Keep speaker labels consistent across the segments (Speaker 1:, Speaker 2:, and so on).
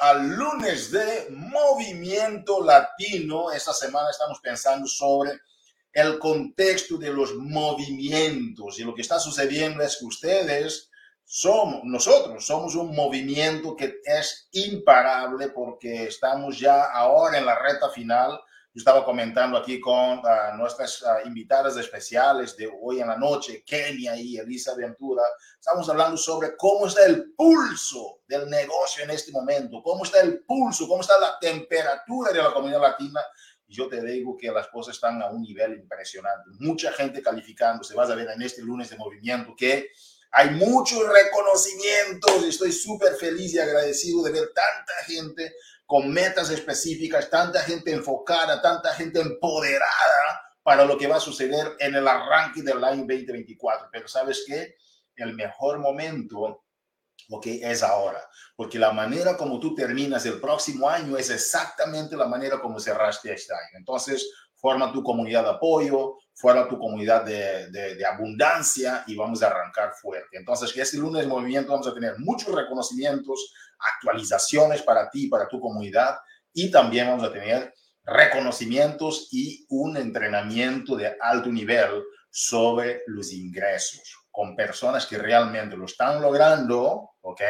Speaker 1: al lunes de Movimiento Latino. Esta semana estamos pensando sobre el contexto de los movimientos y lo que está sucediendo es que ustedes somos, nosotros somos un movimiento que es imparable porque estamos ya ahora en la reta final estaba comentando aquí con uh, nuestras uh, invitadas especiales de hoy en la noche, Kenia y Elisa Ventura. Estamos hablando sobre cómo está el pulso del negocio en este momento, cómo está el pulso, cómo está la temperatura de la comunidad latina. Y yo te digo que las cosas están a un nivel impresionante. Mucha gente calificando. Se vas a ver en este lunes de movimiento que hay muchos reconocimientos. Estoy súper feliz y agradecido de ver tanta gente con metas específicas, tanta gente enfocada, tanta gente empoderada para lo que va a suceder en el arranque del año 2024. Pero sabes qué? El mejor momento lo que es ahora, porque la manera como tú terminas el próximo año es exactamente la manera como cerraste este año. Entonces, forma tu comunidad de apoyo, forma tu comunidad de, de, abundancia y vamos a arrancar fuerte. Entonces, que este lunes movimiento vamos a tener muchos reconocimientos, actualizaciones para ti, para tu comunidad y también vamos a tener reconocimientos y un entrenamiento de alto nivel sobre los ingresos con personas que realmente lo están logrando, ¿ok?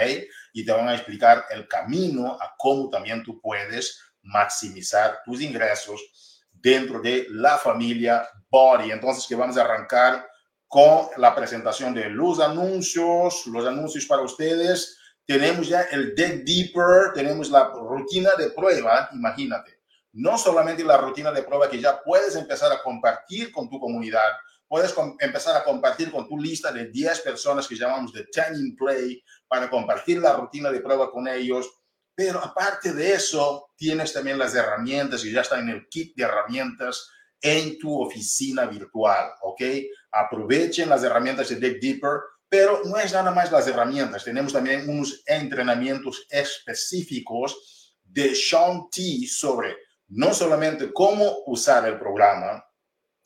Speaker 1: Y te van a explicar el camino a cómo también tú puedes maximizar tus ingresos dentro de la familia Body. Entonces, que vamos a arrancar con la presentación de los anuncios, los anuncios para ustedes. Tenemos ya el Deck Deeper, tenemos la rutina de prueba, imagínate. No solamente la rutina de prueba que ya puedes empezar a compartir con tu comunidad, puedes empezar a compartir con tu lista de 10 personas que llamamos de 10 in play para compartir la rutina de prueba con ellos pero aparte de eso, tienes también las herramientas y ya están en el kit de herramientas en tu oficina virtual, ¿ok? Aprovechen las herramientas de Dig Deeper, pero no es nada más las herramientas. Tenemos también unos entrenamientos específicos de Sean T sobre no solamente cómo usar el programa,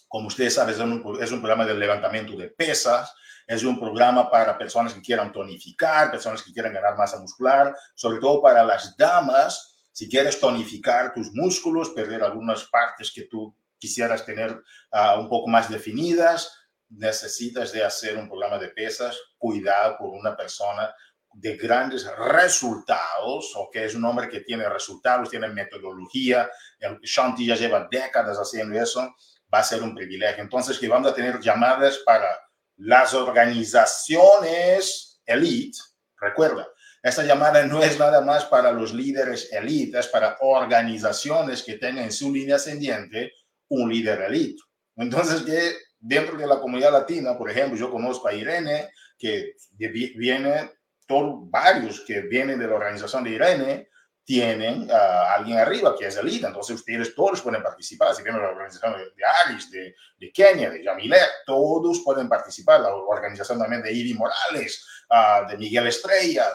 Speaker 1: como ustedes saben, es un, es un programa de levantamiento de pesas, es un programa para personas que quieran tonificar, personas que quieran ganar masa muscular, sobre todo para las damas, si quieres tonificar tus músculos, perder algunas partes que tú quisieras tener uh, un poco más definidas, necesitas de hacer un programa de pesas, cuidado por una persona de grandes resultados, o que es un hombre que tiene resultados, tiene metodología, el Shanti ya lleva décadas haciendo eso, va a ser un privilegio. Entonces, que vamos a tener llamadas para las organizaciones elite, recuerda, esta llamada no es nada más para los líderes elite, es para organizaciones que tengan en su línea ascendiente un líder elite. Entonces, que dentro de la comunidad latina, por ejemplo, yo conozco a Irene, que viene, todos, varios que vienen de la organización de Irene, tienen a alguien arriba que es el líder. Entonces ustedes todos pueden participar. Si vienen la organización de, Aris, de, de, Kenia, de Yamilet, todos pueden participar. La organización también de Ivy Morales, uh, de Miguel Estrella.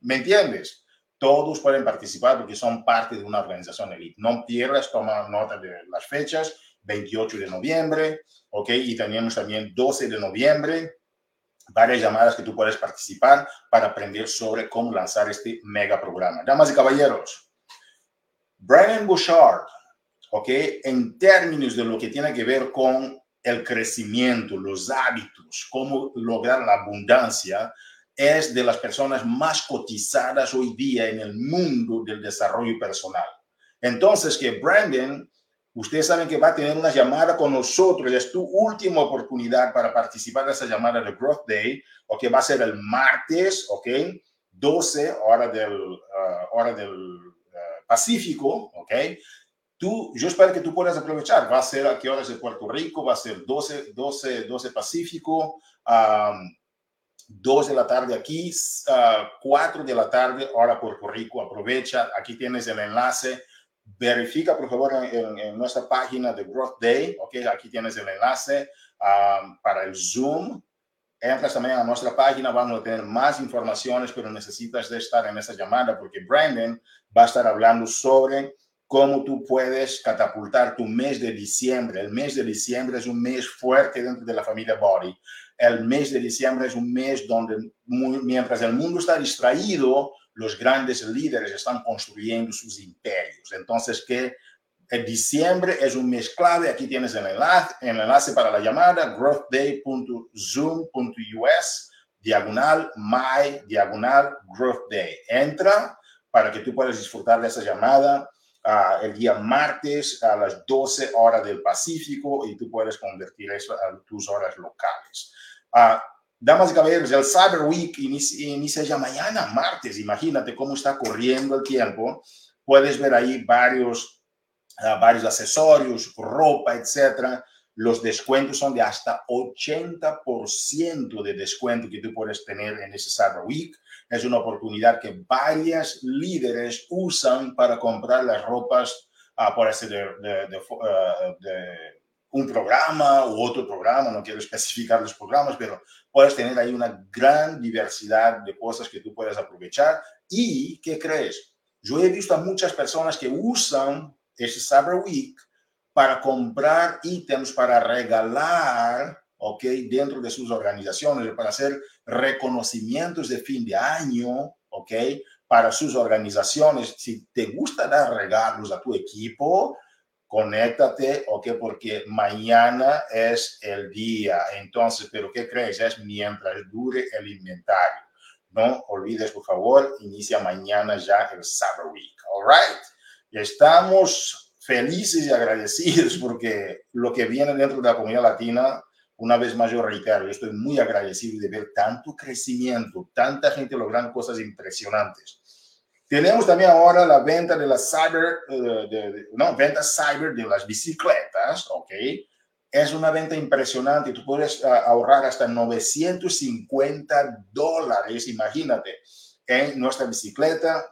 Speaker 1: ¿Me entiendes? Todos pueden participar porque son parte de una organización elite. No pierdas, toma nota de las fechas. 28 de noviembre, ¿ok? Y tenemos también 12 de noviembre, varias llamadas que tú puedes participar para aprender sobre cómo lanzar este mega programa. Damas y caballeros, Brian Bouchard, ¿ok? En términos de lo que tiene que ver con el crecimiento, los hábitos, cómo lograr la abundancia, es de las personas más cotizadas hoy día en el mundo del desarrollo personal. Entonces, que Brandon Ustedes saben que va a tener una llamada con nosotros. Es tu última oportunidad para participar de esa llamada de Growth Day, o que va a ser el martes, ¿ok? 12 hora del, uh, hora del uh, Pacífico, ¿ok? Tú, yo espero que tú puedas aprovechar. Va a ser a qué horas de Puerto Rico, va a ser 12, 12, 12 Pacífico, um, 2 de la tarde aquí, uh, 4 de la tarde, hora Puerto Rico. Aprovecha, aquí tienes el enlace verifica por favor en, nuestra página de Growth Day, ok, aquí tienes el enlace um, para el Zoom. Entras también a nuestra página, vamos a tener más informaciones, pero necesitas de estar en esa llamada porque Brandon va a estar hablando sobre cómo tú puedes catapultar tu mes de diciembre. El mes de diciembre es un mes fuerte dentro de la familia Body. el mes de diciembre es un mes donde mientras el mundo está distraído, los grandes líderes están construyendo sus imperios. Entonces, que diciembre es un mes clave. Aquí tienes el enlace, el enlace para la llamada, growthday.zoom.us, diagonal, my, diagonal, growth day. Entra para que tú puedas disfrutar de esa llamada uh, el día martes a las 12 horas del Pacífico y tú puedes convertir eso a tus horas locales. Uh, damas y caballeros, el Cyber Week inicia, inicia ya mañana, martes. Imagínate cómo está corriendo el tiempo. Puedes ver ahí varios varios accesorios, ropa, etcétera, los descuentos son de hasta 80% de descuento que tú puedes tener en ese Cyber Week. Es una oportunidad que varios líderes usan para comprar las ropas, uh, por ser de, de, uh, de, un programa u otro programa, no quiero especificar los programas, pero puedes tener ahí una gran diversidad de cosas que tú puedes aprovechar. ¿Y qué crees? Yo he visto a muchas personas que usan ese Cyber Week para comprar ítems para regalar, ¿ok? Dentro de sus organizaciones, para hacer reconocimientos de fin de año, ¿ok? Para sus organizaciones. Si te gusta dar regalos a tu equipo, conéctate, ¿ok? Porque mañana es el día. Entonces, ¿pero qué crees? Es mientras dure el inventario. No olvides, por favor, inicia mañana ya el Cyber Week, ¿all right? Estamos felices y agradecidos porque lo que viene dentro de la comunidad latina, una vez más yo reitero, yo estoy muy agradecido de ver tanto crecimiento, tanta gente logrando cosas impresionantes. Tenemos también ahora la venta de las cyber, eh, no, venta cyber de las bicicletas, ¿ok? Es una venta impresionante. Tú puedes ah, ahorrar hasta 950 dólares, imagínate, en nuestra bicicleta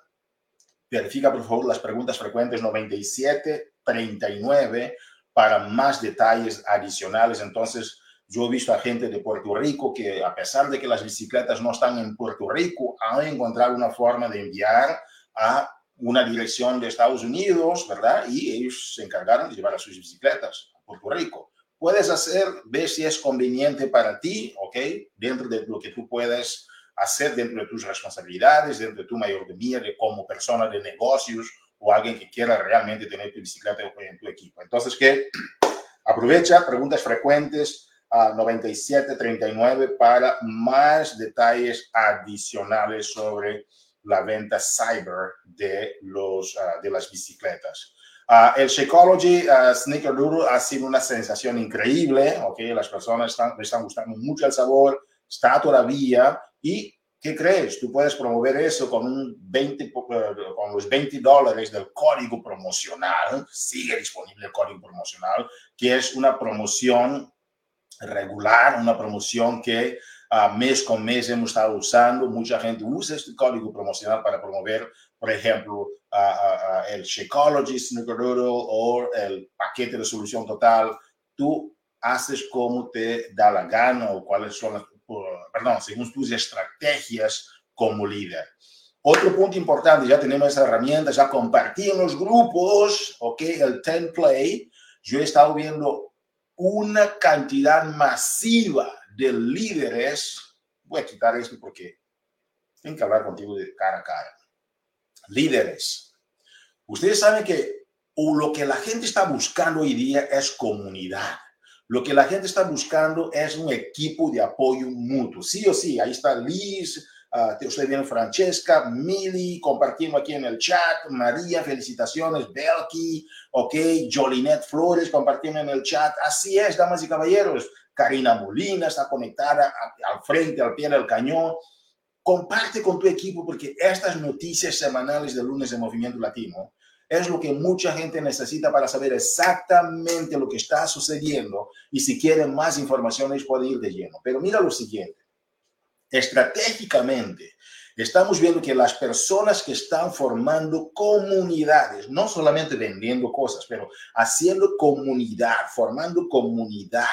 Speaker 1: Verifica, por favor, las preguntas frecuentes 97, 39 para más detalles adicionales. Entonces, yo he visto a gente de Puerto Rico que, a pesar de que las bicicletas no están en Puerto Rico, han encontrado una forma de enviar a una dirección de Estados Unidos, ¿verdad? Y ellos se encargaron de llevar a sus bicicletas a Puerto Rico. Puedes hacer, ver si es conveniente para ti, ¿ok? Dentro de lo que tú puedes hacer dentro de tus responsabilidades, dentro de tu mayordomía de como persona de negocios o alguien que quiera realmente tener tu bicicleta en tu equipo. Entonces, que aprovecha preguntas frecuentes a 9739 para más detalles adicionales sobre la venta cyber de, los, uh, de las bicicletas. Uh, el Shakeology uh, Sneaker Doodle ha sido una sensación increíble, ¿ok? Las personas están, están gustando mucho el sabor, está todavía y ¿qué crees? Tú puedes promover eso con, un 20, eh, con los 20 dólares del código promocional. Sigue disponible el código promocional, que es una promoción regular, una promoción que uh, mes con mes hemos estado usando. Mucha gente usa este código promocional para promover, por ejemplo, el Shakeology Snickerdoodle o el paquete de solución total. Tú haces como te da la gana o cuáles son las perdón, según tus estrategias como líder. Otro punto importante, ya tenemos esa herramienta, ya compartí en los grupos, ok, el 10 Play, yo he estado viendo una cantidad masiva de líderes, voy a quitar esto porque tengo que hablar contigo de cara a cara. Líderes. Ustedes saben que lo que la gente está buscando hoy día es comunidad. Lo que la gente está buscando es un equipo de apoyo mutuo. Sí o sí, ahí está Liz, uh, te estoy viendo Francesca, Mili, compartiendo aquí en el chat, María, felicitaciones, Belki, ok, Jolinet Flores, compartiendo en el chat. Así es, damas y caballeros. Karina Molina está conectada al frente, al pie del cañón. Comparte con tu equipo porque estas noticias semanales de lunes de Movimiento Latino es lo que mucha gente necesita para saber exactamente lo que está sucediendo y si quieren más informaciones pueden ir de lleno. Pero mira lo siguiente, estratégicamente estamos viendo que las personas que están formando comunidades, no solamente vendiendo cosas, pero haciendo comunidad, formando comunidad,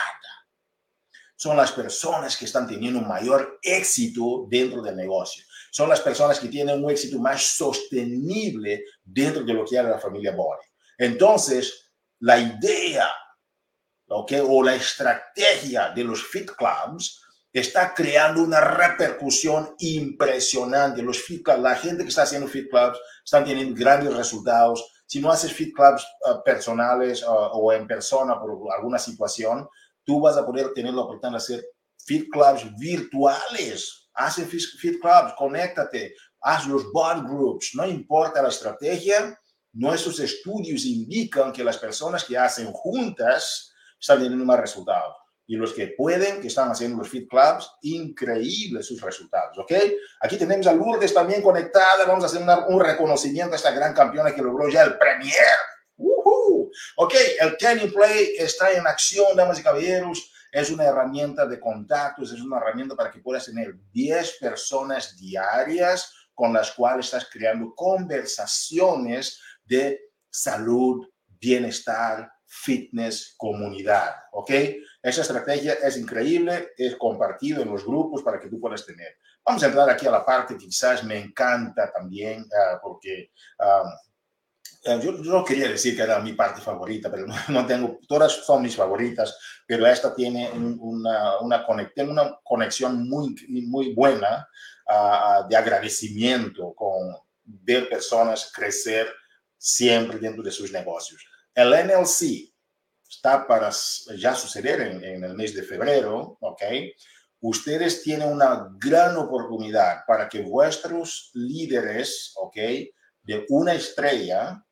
Speaker 1: son las personas que están teniendo un mayor éxito dentro del negocio son las personas que tienen un éxito más sostenible dentro de lo que era la familia Body. Entonces, la idea ¿okay? o la estrategia de los fit clubs está creando una repercusión impresionante. Los fit clubs, la gente que está haciendo fit clubs están teniendo grandes resultados. Si no haces fit clubs uh, personales uh, o en persona por alguna situación, tú vas a poder tener la oportunidad de hacer fit clubs virtuales. Haz fit, clubs, conéctate, haz los bond groups, no importa la estrategia. Nuestros estudios indican que las personas que hacen juntas están teniendo más resultados y los que pueden, que están haciendo los Fit Clubs, increíbles sus resultados, ¿ok? Aquí tenemos a Lourdes también conectada, vamos a hacer un reconocimiento a esta gran campeona que logró ya el Premier. Uh Ok, el Kenny Play está en acción, damas y caballeros, es una herramienta de contactos, es una herramienta para que puedas tener 10 personas diarias con las cuales estás creando conversaciones de salud, bienestar, fitness, comunidad, ¿ok? Esa estrategia es increíble, es compartido en los grupos para que tú puedas tener. Vamos a entrar aquí a la parte que quizás me encanta también, uh, porque uh, yo, no quería decir que era mi parte favorita, pero no, no, tengo, todas son mis favoritas, pero esta tiene una, una, conexión, una conexión muy, muy buena uh, de agradecimiento con ver personas crecer siempre dentro de sus negocios. El NLC, está para ya suceder en, en, el mes de febrero, ¿ok? Ustedes tienen una gran oportunidad para que vuestros líderes, ¿ok? De una estrella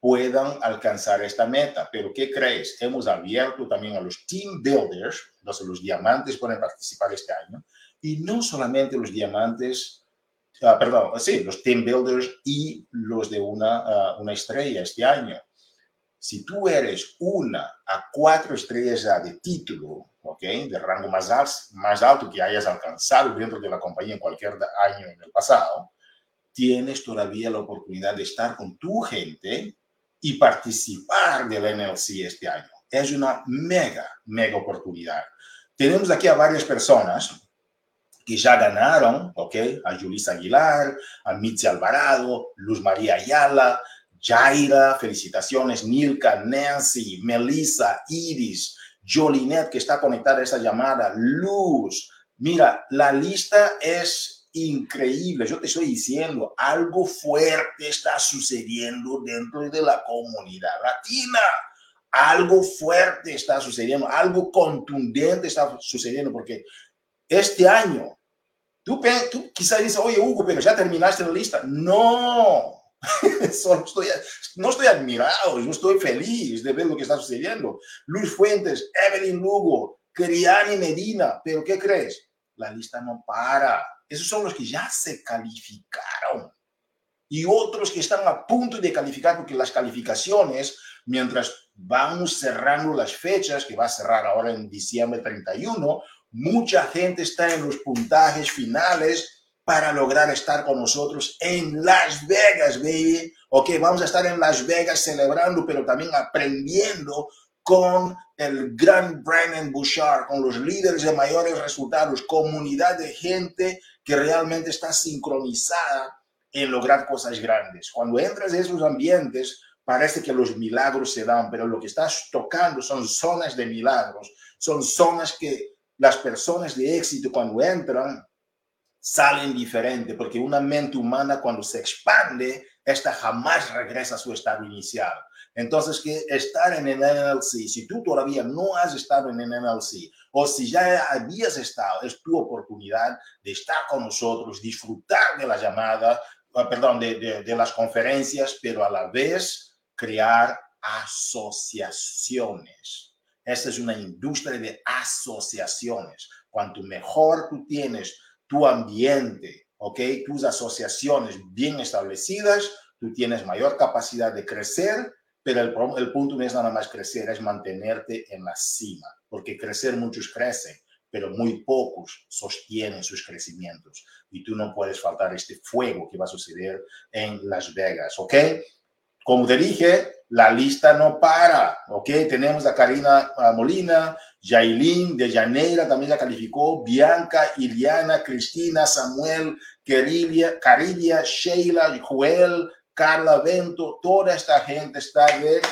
Speaker 1: puedan alcanzar esta meta. Pero ¿qué crees? Hemos abierto también a los team builders, entonces los diamantes pueden participar este año, y no solamente los diamantes, uh, perdón, sí, los team builders y los de una, uh, una estrella este año si tú eres una a cuatro estrellas de título, ¿ok? De rango más alto, más alto que hayas alcanzado dentro de la compañía en cualquier año en el pasado, tienes todavía la oportunidad de estar con tu gente y participar del NLC este año. Es una mega, mega oportunidad. Tenemos aquí a varias personas que ya ganaron, ¿ok? A Julissa Aguilar, a Mitzi Alvarado, Luz María Ayala, Jaira, felicitaciones, Nilka, Nancy, Melissa, Iris, Jolinet, que está conectada a esa llamada, Luz. Mira, la lista es increíble. Yo te estoy diciendo, algo fuerte está sucediendo dentro de la comunidad latina. Algo fuerte está sucediendo, algo contundente está sucediendo, porque este año, tú, tú quizás dices, oye, Hugo, pero ya terminaste la lista. No, Solo estoy, no estoy admirado, yo estoy feliz de ver lo que está sucediendo. Luis Fuentes, Evelyn Lugo, Criani Medina, pero ¿qué crees? La lista no para. Esos son los que ya se calificaron. Y otros que están a punto de calificar, porque las calificaciones, mientras vamos cerrando las fechas, que va a cerrar ahora en diciembre 31, mucha gente está en los puntajes finales para lograr estar con nosotros en Las Vegas, baby. Ok, vamos a estar en Las Vegas celebrando, pero también aprendiendo con el gran Brandon Bouchard, con los líderes de mayores resultados, comunidad de gente que realmente está sincronizada en lograr cosas grandes. Cuando entras en esos ambientes, parece que los milagros se dan, pero lo que estás tocando son zonas de milagros, son zonas que las personas de éxito cuando entran salen diferente, porque una mente humana cuando se expande, esta jamás regresa a su estado inicial. Entonces, que estar en el NLC, si tú todavía no has estado en el NLC o si ya habías estado, es tu oportunidad de estar con nosotros, disfrutar de la llamada, ah, perdón, de, de, de las conferencias, pero a la vez crear asociaciones. Esta es una industria de asociaciones. Cuanto mejor tú tienes tu ambiente, ¿ok? Tus asociaciones bien establecidas, tú tienes mayor capacidad de crecer, pero el, el punto no es nada más crecer, es mantenerte en la cima, porque crecer muchos crecen, pero muy pocos sostienen sus crecimientos. Y tú no puedes faltar este fuego que va a suceder en Las Vegas, ¿ok? Como te dije, la lista no para, ¿ok? Tenemos a Karina Molina, Yailin de Janeira también la calificó, Bianca, Iliana, Cristina, Samuel, Carilia, Carilia, Sheila, Joel, Carla Vento, toda esta gente está de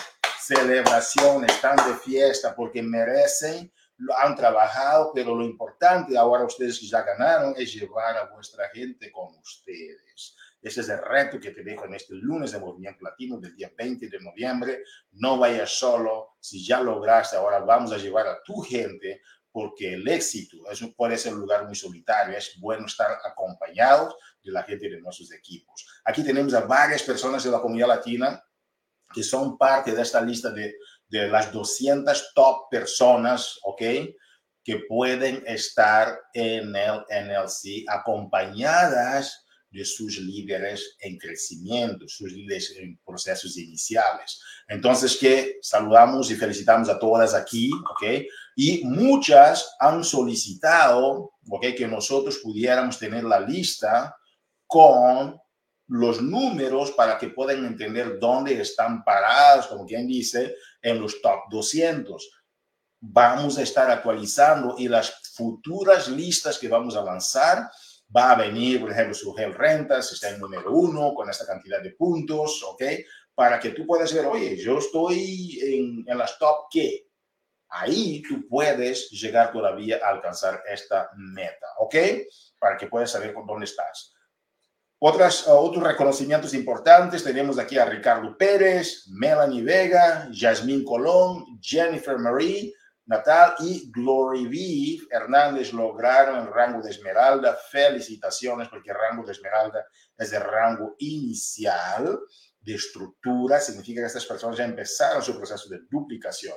Speaker 1: celebración, están de fiesta porque merecen han trabajado, pero lo importante ahora ustedes ya ganaron es llevar a vuestra gente con ustedes. Ese es el reto que te dejo en este lunes de Movimiento Latino del día 20 de noviembre. No vayas solo. Si ya lograste, ahora vamos a llevar a tu gente porque el éxito eso puede ser un lugar muy solitario. Es bueno estar acompañados de la gente de nuestros equipos. Aquí tenemos a varias personas de la comunidad latina que son parte de esta lista de, de las 200 top personas, ¿ok? Que pueden estar en el NLC acompañadas de sus líderes en crecimiento, sus líderes en procesos iniciales. Entonces, que saludamos y felicitamos a todas aquí, ¿ok? Y muchas han solicitado, ¿ok? Que nosotros pudiéramos tener la lista con los números para que puedan entender dónde están parados, como quien dice, en los top 200. Vamos a estar actualizando y las futuras listas que vamos a lanzar va a venir, por ejemplo, su Gel Rentas, está en número uno con esta cantidad de puntos, ¿ok? Para que tú puedas ver, oye, yo estoy en, en las top ¿qué? Ahí tú puedes llegar todavía a alcanzar esta meta, ¿ok? Para que puedas saber dónde estás. Otras, otros reconocimientos importantes, tenemos aquí a Ricardo Pérez, Melanie Vega, Jasmine Colón, Jennifer Marie, Natal y Glory V Hernández lograron el rango de Esmeralda. Felicitaciones porque el rango de Esmeralda es el rango inicial de estructura. Significa que estas personas ya empezaron su proceso de duplicación.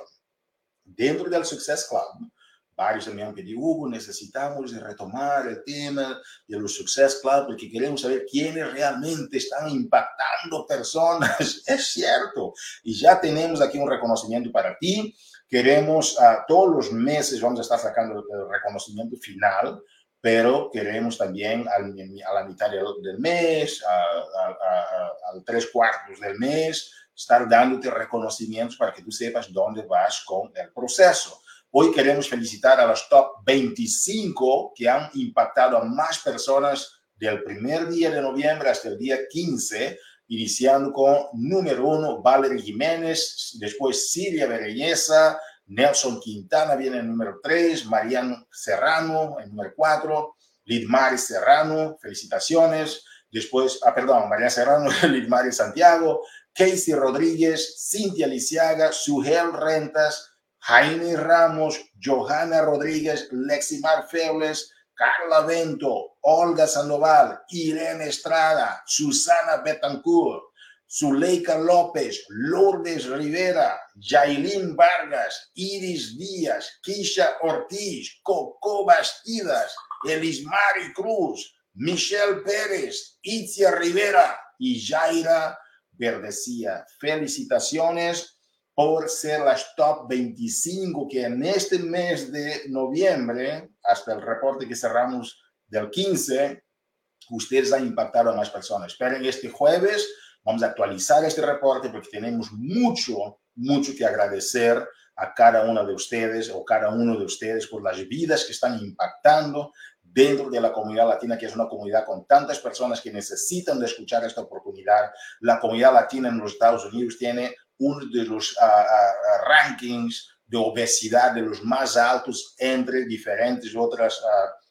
Speaker 1: Dentro del Success Club, varios me han pedido, Hugo, necesitamos retomar el tema de los Success Club porque queremos saber quiénes realmente están impactando personas. es cierto. Y ya tenemos aquí un reconocimiento para ti Queremos, a todos los meses vamos a estar sacando el reconocimiento final, pero queremos también a la mitad del mes, al tres cuartos del mes, estar dándote reconocimientos para que tú sepas dónde vas con el proceso. Hoy queremos felicitar a los top 25 que han impactado a más personas del primer día de noviembre hasta el día 15 iniciando con número uno, Valerie Jiménez, después Silvia Berelleza, Nelson Quintana viene en número tres, Mariano Serrano en número cuatro, Lidmari Serrano, felicitaciones. Después, ah, perdón, María Serrano, Lidmari Santiago, Casey Rodríguez, Cintia Lisiaga, Sugel Rentas, Jaime Ramos, Johanna Rodríguez, Leximar Febles, Carla Vento, Olga Sandoval, Irene Estrada, Susana Betancourt, Zuleika López, Lourdes Rivera, Jailín Vargas, Iris Díaz, Kisha Ortiz, Coco Bastidas, Elismari Cruz, Michelle Pérez, Itzia Rivera y Jaira Verdecía. Felicitaciones por ser las top 25 que en este mes de noviembre, hasta el reporte que cerramos del 15, ustedes han impactado a más personas. Esperen este jueves, vamos a actualizar este reporte porque tenemos mucho, mucho que agradecer a cada una de ustedes o cada uno de ustedes por las vidas que están impactando dentro de la comunidad latina, que es una comunidad con tantas personas que necesitan de escuchar esta oportunidad. La comunidad latina en los Estados Unidos tiene uno de los ah, rankings de obesidad de los más altos entre diferentes otras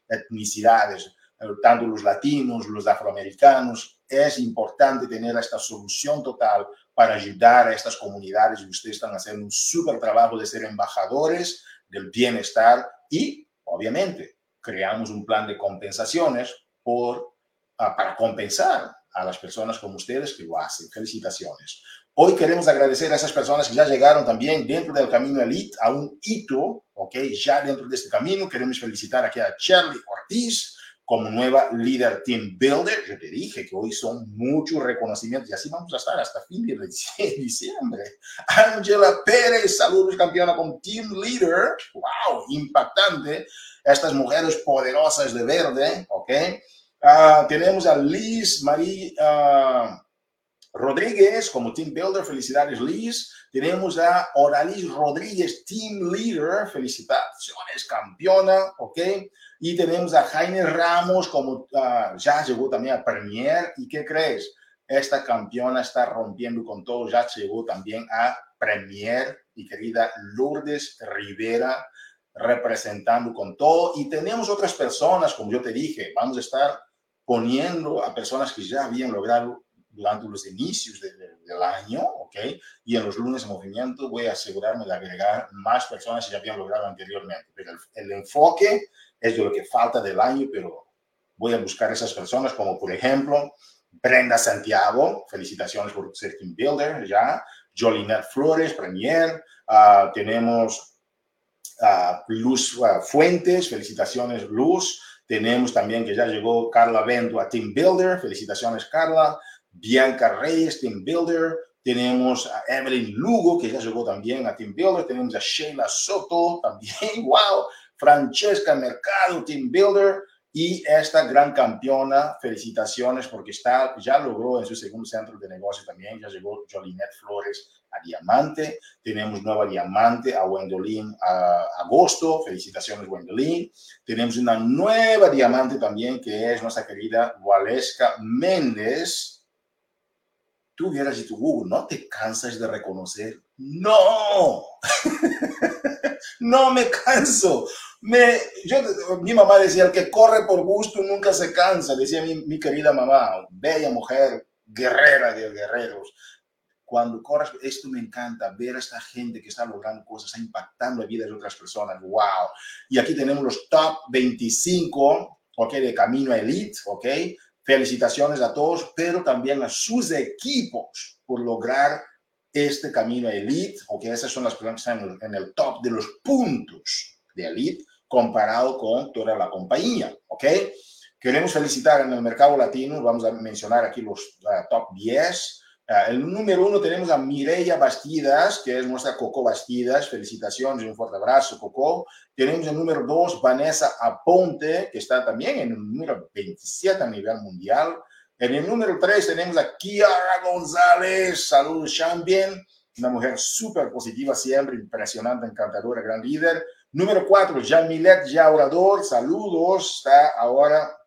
Speaker 1: etnicidades, eh, tanto los latinos, los afroamericanos. Es importante tener esta solución total para ayudar a estas comunidades ustedes están haciendo un súper trabajo de ser embajadores del bienestar y, obviamente, creamos un plan de compensaciones por, para compensar a las personas como ustedes que lo hacen. Felicitaciones. Hoy queremos agradecer a esas personas que ya llegaron también dentro del camino elite a un hito, ¿ok? Ya dentro de este camino queremos felicitar aquí a Charlie Ortiz como nueva líder team builder. Yo te dije que hoy son muchos reconocimientos y así vamos a estar hasta fin de diciembre. Angela Pérez, saludos campeona como team leader. Wow, impactante. Estas mujeres poderosas de verde, ¿ok? Uh, tenemos a Liz Marie... Uh, Rodríguez como Team Builder, felicidades Liz. Tenemos a Oralis Rodríguez, Team Leader, felicitaciones, campeona, ¿ok? Y tenemos a Jaime Ramos como uh, ya llegó también a Premier. ¿Y qué crees? Esta campeona está rompiendo con todo, ya llegó también a Premier, mi querida Lourdes Rivera. representando con todo. Y tenemos otras personas, como yo te dije, vamos a estar poniendo a personas que ya habían logrado durante los inicios del año, ¿ok? Y en los lunes de movimiento voy a asegurarme de agregar más personas que ya habían logrado anteriormente. Pero el, enfoque es de lo que falta del año, pero voy a buscar esas personas como, por ejemplo, Brenda Santiago, felicitaciones por ser team builder, ya. Jolinet Flores, Premier. Ah, tenemos uh, Luz ah, Fuentes, felicitaciones Luz. Tenemos también que ya llegó Carla Bento a Team Builder, felicitaciones Carla. Bianca Reyes, Team Builder. Tenemos a Evelyn Lugo, que ya llegó también a Team Builder. Tenemos a Sheila Soto, también, wow. Francesca Mercado, Team Builder. Y esta gran campeona, felicitaciones porque está, ya logró en su segundo centro de negocio también, ya llegó Jolinet Flores a Diamante, tenemos nueva Diamante a Wendolin a Agosto, felicitaciones Wendolin, tenemos una nueva Diamante también que es nuestra querida Waleska Méndez, tú y tu Google, ¿no te cansas de reconocer? No, no me canso. Me, yo, mi mamá decía, el que corre por gusto nunca se cansa, decía mi, mi querida mamá, bella mujer, guerrera de guerreros. Cuando corres, esto me encanta, ver a esta gente que está logrando cosas, está impactando la vida de otras personas. ¡Wow! Y aquí tenemos los top 25, ¿ok? De Camino Elite, ¿ok? Felicitaciones a todos, pero también a sus equipos por lograr este camino elite, o que esas son las personas están en el top de los puntos de elite comparado con toda la compañía, ¿ok? Queremos felicitar en el mercado latino, vamos a mencionar aquí los uh, top 10. Uh, el número uno tenemos a Mireya Bastidas, que es nuestra Coco Bastidas. Felicitaciones y un fuerte abrazo, Coco. Tenemos el número dos, Vanessa Aponte, que está también en el número 27 a nivel mundial. En el número 3 tenemos a Kiara González. Saludos, Champion. Una mujer súper positiva siempre, impresionante, encantadora, gran líder. Número 4, Jamilet Yaurador. Saludos. Está ahora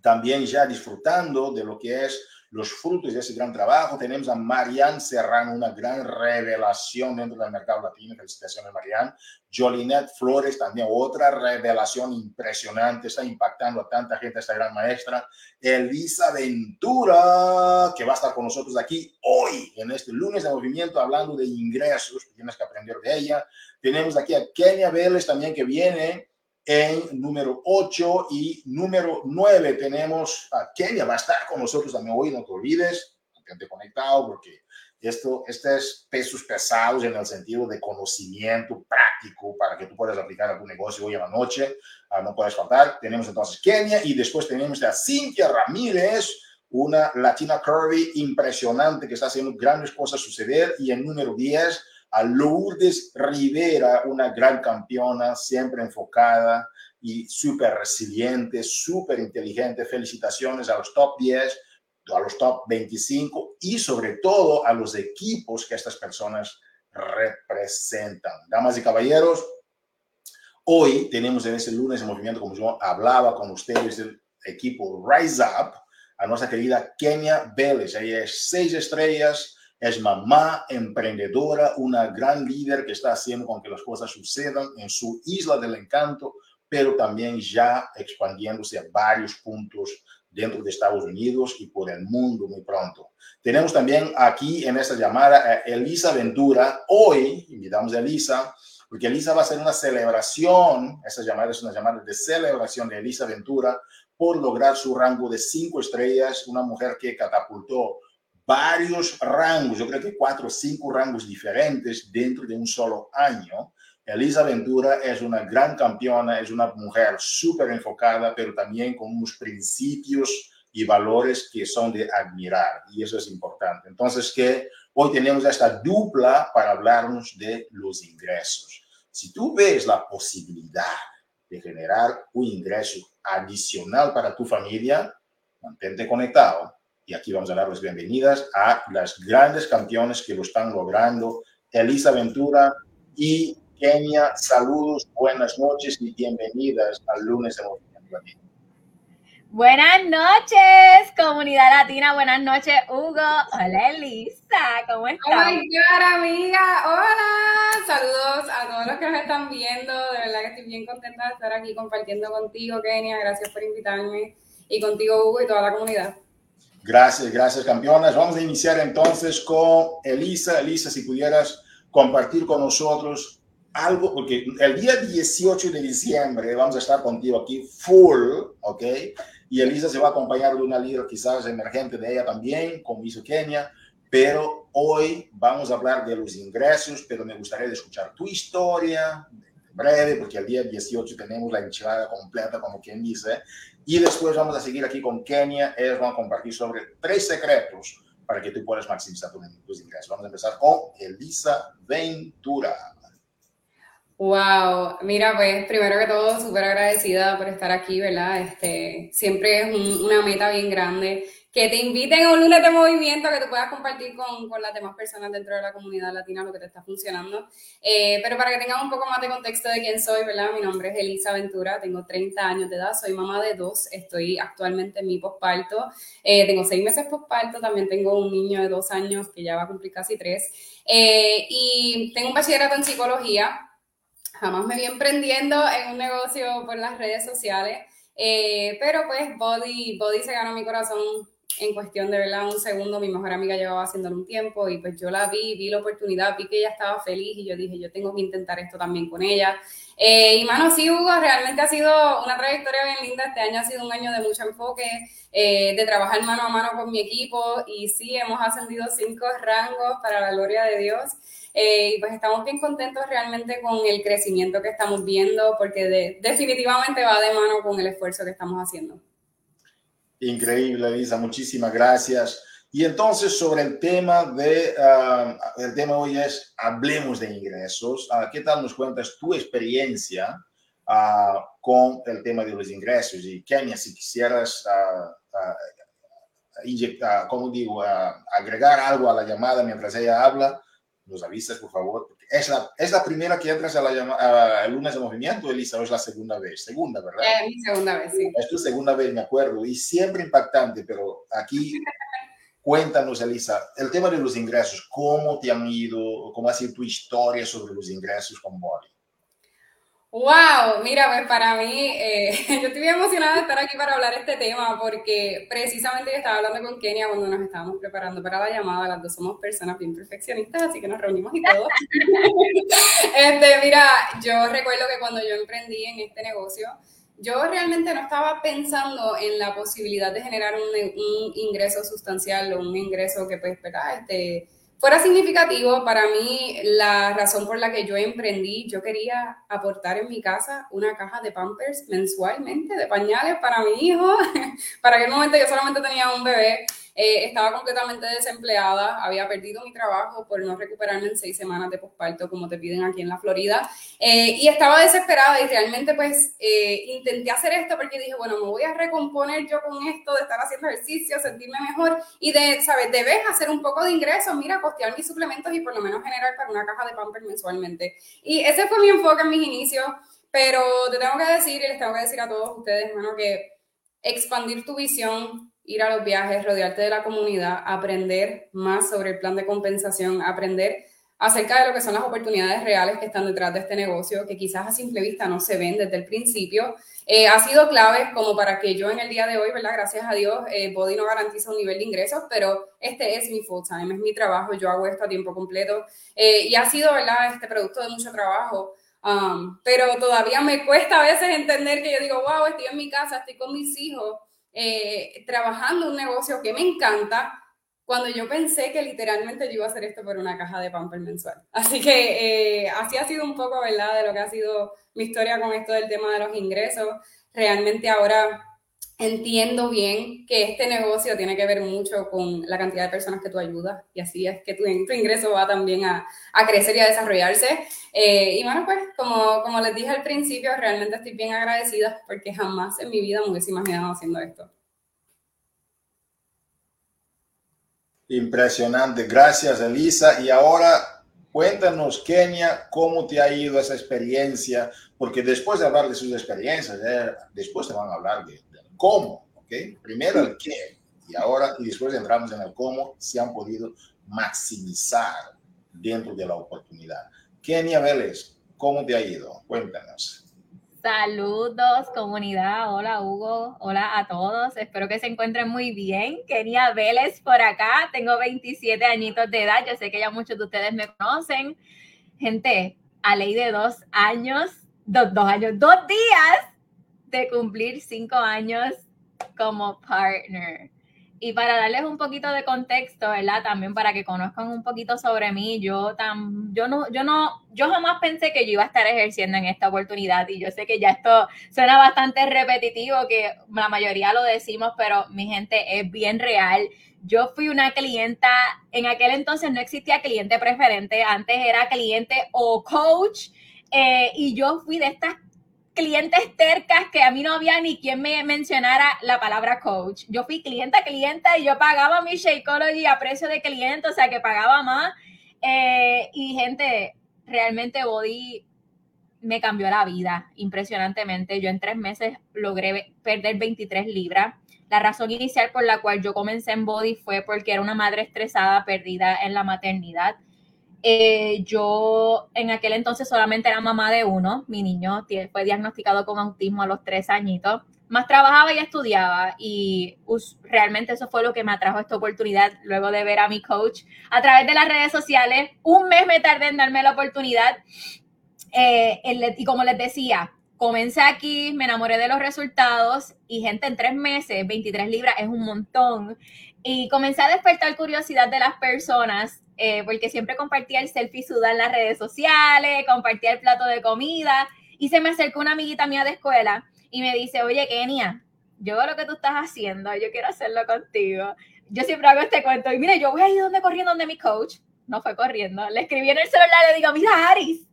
Speaker 1: también ya disfrutando de lo que es los frutos de ese gran trabajo. Tenemos a Marianne Serrano, una gran revelación dentro del mercado latino. Felicitaciones, Marianne. Jolinet Flores, también otra revelación impresionante. Está impactando a tanta gente esta gran maestra. Elisa Ventura, que va a estar con nosotros aquí hoy, en este lunes de movimiento, hablando de ingresos. Tienes que aprender de ella. Tenemos aquí a Kenia Vélez también, que viene en número 8 y número 9 tenemos a Kenia, va a estar con nosotros también hoy, no te olvides, mantente conectado porque esto, este es pesos pesados en el sentido de conocimiento práctico para que tú puedas aplicar a tu negocio hoy en la noche, ah, no puedes faltar. Tenemos entonces Kenia y después tenemos a Cintia Ramírez, una latina curvy impresionante que está haciendo grandes cosas suceder y en número 10 a Lourdes Rivera, una gran campeona, siempre enfocada y súper resiliente, súper inteligente. Felicitaciones a los top 10, a los top 25 y sobre todo a los equipos que estas personas representan. Damas y caballeros, hoy tenemos en este lunes de movimiento, como yo hablaba con ustedes, del equipo Rise Up, a nuestra querida Kenia Vélez. Ella es seis estrellas, es mamá emprendedora, una gran líder que está haciendo con que las cosas sucedan en su isla del encanto, pero también ya expandiéndose a varios puntos dentro de Estados Unidos y por el mundo muy pronto. Tenemos también aquí en esta llamada a Elisa Ventura. Hoy invitamos a Elisa porque Elisa va a hacer una celebración, esta llamada es una llamada de celebración de Elisa Ventura por lograr su rango de cinco estrellas, una mujer que catapultó varios rangos, yo creo que cuatro o cinco rangos diferentes dentro de un solo año. Elisa Ventura es una gran campeona, es una mujer súper enfocada, pero también con unos principios y valores que son de admirar, y eso es importante. Entonces, que hoy tenemos esta dupla para hablarnos de los ingresos. Si tú ves la posibilidad de generar un ingreso adicional para tu familia, mantente conectado y aquí vamos a dar las bienvenidas a las grandes campeones que lo están logrando. Elisa Ventura y Kenia, saludos, buenas noches y bienvenidas al lunes de Movimiento Latino.
Speaker 2: Buenas noches, comunidad latina. Buenas noches, Hugo. Hola, Elisa. ¿Cómo estás?
Speaker 3: Oh my God, amiga. Hola. Saludos a todos todos los que nos están viendo. De verdad que estoy bien contenta de estar aquí compartiendo contigo, Kenia. Gracias por invitarme y contigo, Hugo, y toda la comunidad.
Speaker 1: Gracias, gracias, campeonas. Vamos a iniciar entonces con Elisa. Elisa, si pudieras compartir con nosotros algo, porque el día 18 de diciembre vamos a estar contigo aquí full, ¿ok? Y Elisa se va a acompañar de una líder quizás emergente de ella también, como hizo Kenia, pero hoy vamos a hablar de los ingresos, pero me gustaría escuchar tu historia, breve, porque el día 18 tenemos la enchilada completa, como quien dice, y después vamos a seguir aquí con Kenia, ellos van a compartir sobre tres secretos para que tú puedas maximizar tus ingresos. Vamos a empezar con Elisa Ventura.
Speaker 3: Wow, mira, pues primero que todo, súper agradecida por estar aquí, ¿verdad? Este, siempre es una meta bien grande que te inviten a un lunes de movimiento que tú puedas compartir con, con, las demás personas dentro de la comunidad latina lo que te está funcionando. Eh, pero para que tengan un poco más de contexto de quién soy, ¿verdad? Mi nombre es Elisa Ventura, tengo 30 años de edad, soy mamá de dos, estoy actualmente en mi posparto, eh, tengo seis meses posparto, también tengo un niño de dos años que ya va a cumplir casi tres, eh, y tengo un bachillerato en psicología, jamás me vi emprendiendo en un negocio por las redes sociales. pero pues Body, Body se ganó mi corazón en cuestión de verdad un segundo, mi mejor amiga llevaba haciéndolo un tiempo y pues yo la vi, vi la oportunidad, vi que ella estaba feliz y yo dije, yo tengo que intentar esto también con ella. Eh, y mano, sí, Hugo, realmente ha sido una trayectoria bien linda. Este año ha sido un año de mucho enfoque, eh, de trabajar mano a mano con mi equipo y sí, hemos ascendido cinco rangos para la gloria de Dios. Eh, y pues estamos bien contentos realmente con el crecimiento que estamos viendo porque definitivamente va de mano con el esfuerzo que estamos haciendo.
Speaker 1: Increíble, Elisa, muchísimas gracias. Y entonces sobre el tema de, uh, el tema hoy es, hablemos de ingresos. Uh, ¿Qué tal nos cuentas tu experiencia uh, con el tema de los ingresos? Y Kenia, si quisieras inyectar, como digo, agregar algo a la llamada mientras ella habla, nos avisas, por favor. Es la, es la primera que entras a la llamada, a lunes de movimiento, Elisa, o es la segunda vez? Segunda, ¿verdad?
Speaker 3: Es mi segunda vez, sí.
Speaker 1: Es tu segunda vez, me acuerdo, y siempre impactante, pero aquí cuéntanos, Elisa, el tema de los ingresos, ¿cómo te han ido? ¿Cómo ha sido tu historia sobre los ingresos con Body?
Speaker 3: Wow, mira, pues para mí, eh, yo estoy bien emocionada de estar aquí para hablar este tema porque precisamente yo estaba hablando con Kenia cuando nos estábamos preparando para la llamada, las dos somos personas bien perfeccionistas, así que nos reunimos y todo. este, mira, yo recuerdo que cuando yo emprendí en este negocio, yo realmente no estaba pensando en la posibilidad de generar un, un ingreso sustancial o un ingreso que pues, ¿verdad? Este, fuera significativo, para mí la razón por la que yo emprendí, yo quería aportar en mi casa una caja de Pampers mensualmente, de pañales para mi hijo. para aquel momento yo solamente tenía un bebé eh, estaba completamente desempleada, había perdido mi trabajo por no recuperarme en seis semanas de posparto, como te piden aquí en la Florida, eh, y estaba desesperada y realmente pues eh, intenté hacer esto porque dije, bueno, me voy a recomponer yo con esto de estar haciendo ejercicio, sentirme mejor y de, ¿sabes? Debes hacer un poco de ingresos, mira, costear mis suplementos y por lo menos generar para una caja de Pampers mensualmente. Y ese fue mi enfoque en mis inicios, pero te tengo que decir y les tengo que decir a todos ustedes, hermano, que expandir tu visión ir a los viajes, rodearte de la comunidad, aprender más sobre el plan de compensación, aprender acerca de lo que son las oportunidades reales que están detrás de este negocio, que quizás a simple vista no se ven desde el principio, eh, ha sido clave como para que yo en el día de hoy, ¿verdad? Gracias a Dios, eh, Body no garantiza un nivel de ingresos, pero este es mi full time, es mi trabajo, yo hago esto a tiempo completo eh, y ha sido, ¿verdad? Este producto de mucho trabajo. Um, pero todavía me cuesta a veces entender que yo digo, wow, estoy en mi casa, estoy con mis hijos, eh, trabajando un negocio que me encanta, cuando yo pensé que literalmente yo iba a hacer esto por una caja de pamper mensual. Así que eh, así ha sido un poco, ¿verdad?, de lo que ha sido mi historia con esto del tema de los ingresos. Realmente ahora entiendo bien que este negocio tiene que ver mucho con la cantidad de personas que tú ayudas y así es que tu, tu ingreso va también a, a crecer y a desarrollarse. Eh, y bueno, pues como, como les dije al principio, realmente estoy bien agradecida porque jamás en mi vida me hubiese imaginado haciendo esto.
Speaker 1: Impresionante, gracias Elisa. Y ahora cuéntanos, Kenia, cómo te ha ido esa experiencia, porque después de hablar de sus experiencias, eh, después te van a hablar de, cómo, ¿ok? Primero el qué, y ahora, y después entramos en el cómo se han podido maximizar dentro de la oportunidad. Kenia Vélez, ¿Cómo te ha ido? Cuéntanos.
Speaker 2: Saludos, comunidad. Hola, Hugo. Hola a todos. Espero que se encuentren muy bien. Kenia Vélez por acá. Tengo 27 añitos de edad. Yo sé que ya muchos de ustedes me conocen. Gente, a ley de dos años, dos, dos años, dos días de cumplir cinco años como partner. Y para darles un poquito de contexto, ¿verdad? También para que conozcan un poquito sobre mí, yo tan, yo no, yo no, yo jamás pensé que yo iba a estar ejerciendo en esta oportunidad y yo sé que ya esto suena bastante repetitivo, que la mayoría lo decimos, pero mi gente es bien real. Yo fui una clienta, en aquel entonces no existía cliente preferente, antes era cliente o coach, eh, y yo fui de estas clientes tercas que a mí no había ni quien me mencionara la palabra coach. Yo fui clienta, clienta y yo pagaba mi Shakeology a precio de cliente, o sea que pagaba más. Eh, y gente, realmente Body me cambió la vida impresionantemente. Yo en tres meses logré perder 23 libras. La razón inicial por la cual yo comencé en Body fue porque era una madre estresada, perdida en la maternidad. Eh, yo en aquel entonces solamente era mamá de uno, mi niño fue diagnosticado con autismo a los tres añitos, más trabajaba y estudiaba y realmente eso fue lo que me atrajo esta oportunidad luego de ver a mi coach a través de las redes sociales. Un mes me tardé en darme la oportunidad eh, y como les decía, comencé aquí, me enamoré de los resultados y gente en tres meses, 23 libras es un montón. Y comencé a despertar curiosidad de las personas eh, porque siempre compartía el selfie sudar en las redes sociales, compartía el plato de comida, y se me acercó una amiguita mía de escuela y me dice, oye, Kenia, yo veo lo que tú estás haciendo, yo quiero hacerlo contigo. Yo siempre hago este cuento, y mire, yo voy a ir donde corriendo donde mi coach, no fue corriendo, le escribí en el celular, le digo, mira, Aris,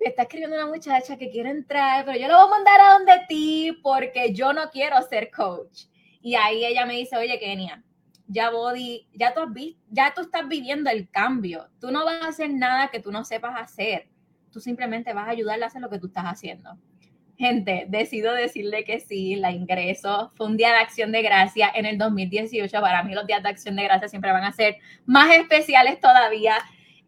Speaker 2: me está escribiendo una muchacha que quiere entrar, pero yo lo voy a mandar a donde ti porque yo no quiero ser coach. Y ahí ella me dice, oye, Kenia, ya Body, ya tú, has ya tú estás viviendo el cambio. Tú no vas a hacer nada que tú no sepas hacer. Tú simplemente vas a ayudarle a hacer lo que tú estás haciendo. Gente, decido decirle que sí, la ingreso. Fue un día de acción de gracia en el 2018. Para mí los días de acción de gracia siempre van a ser más especiales todavía.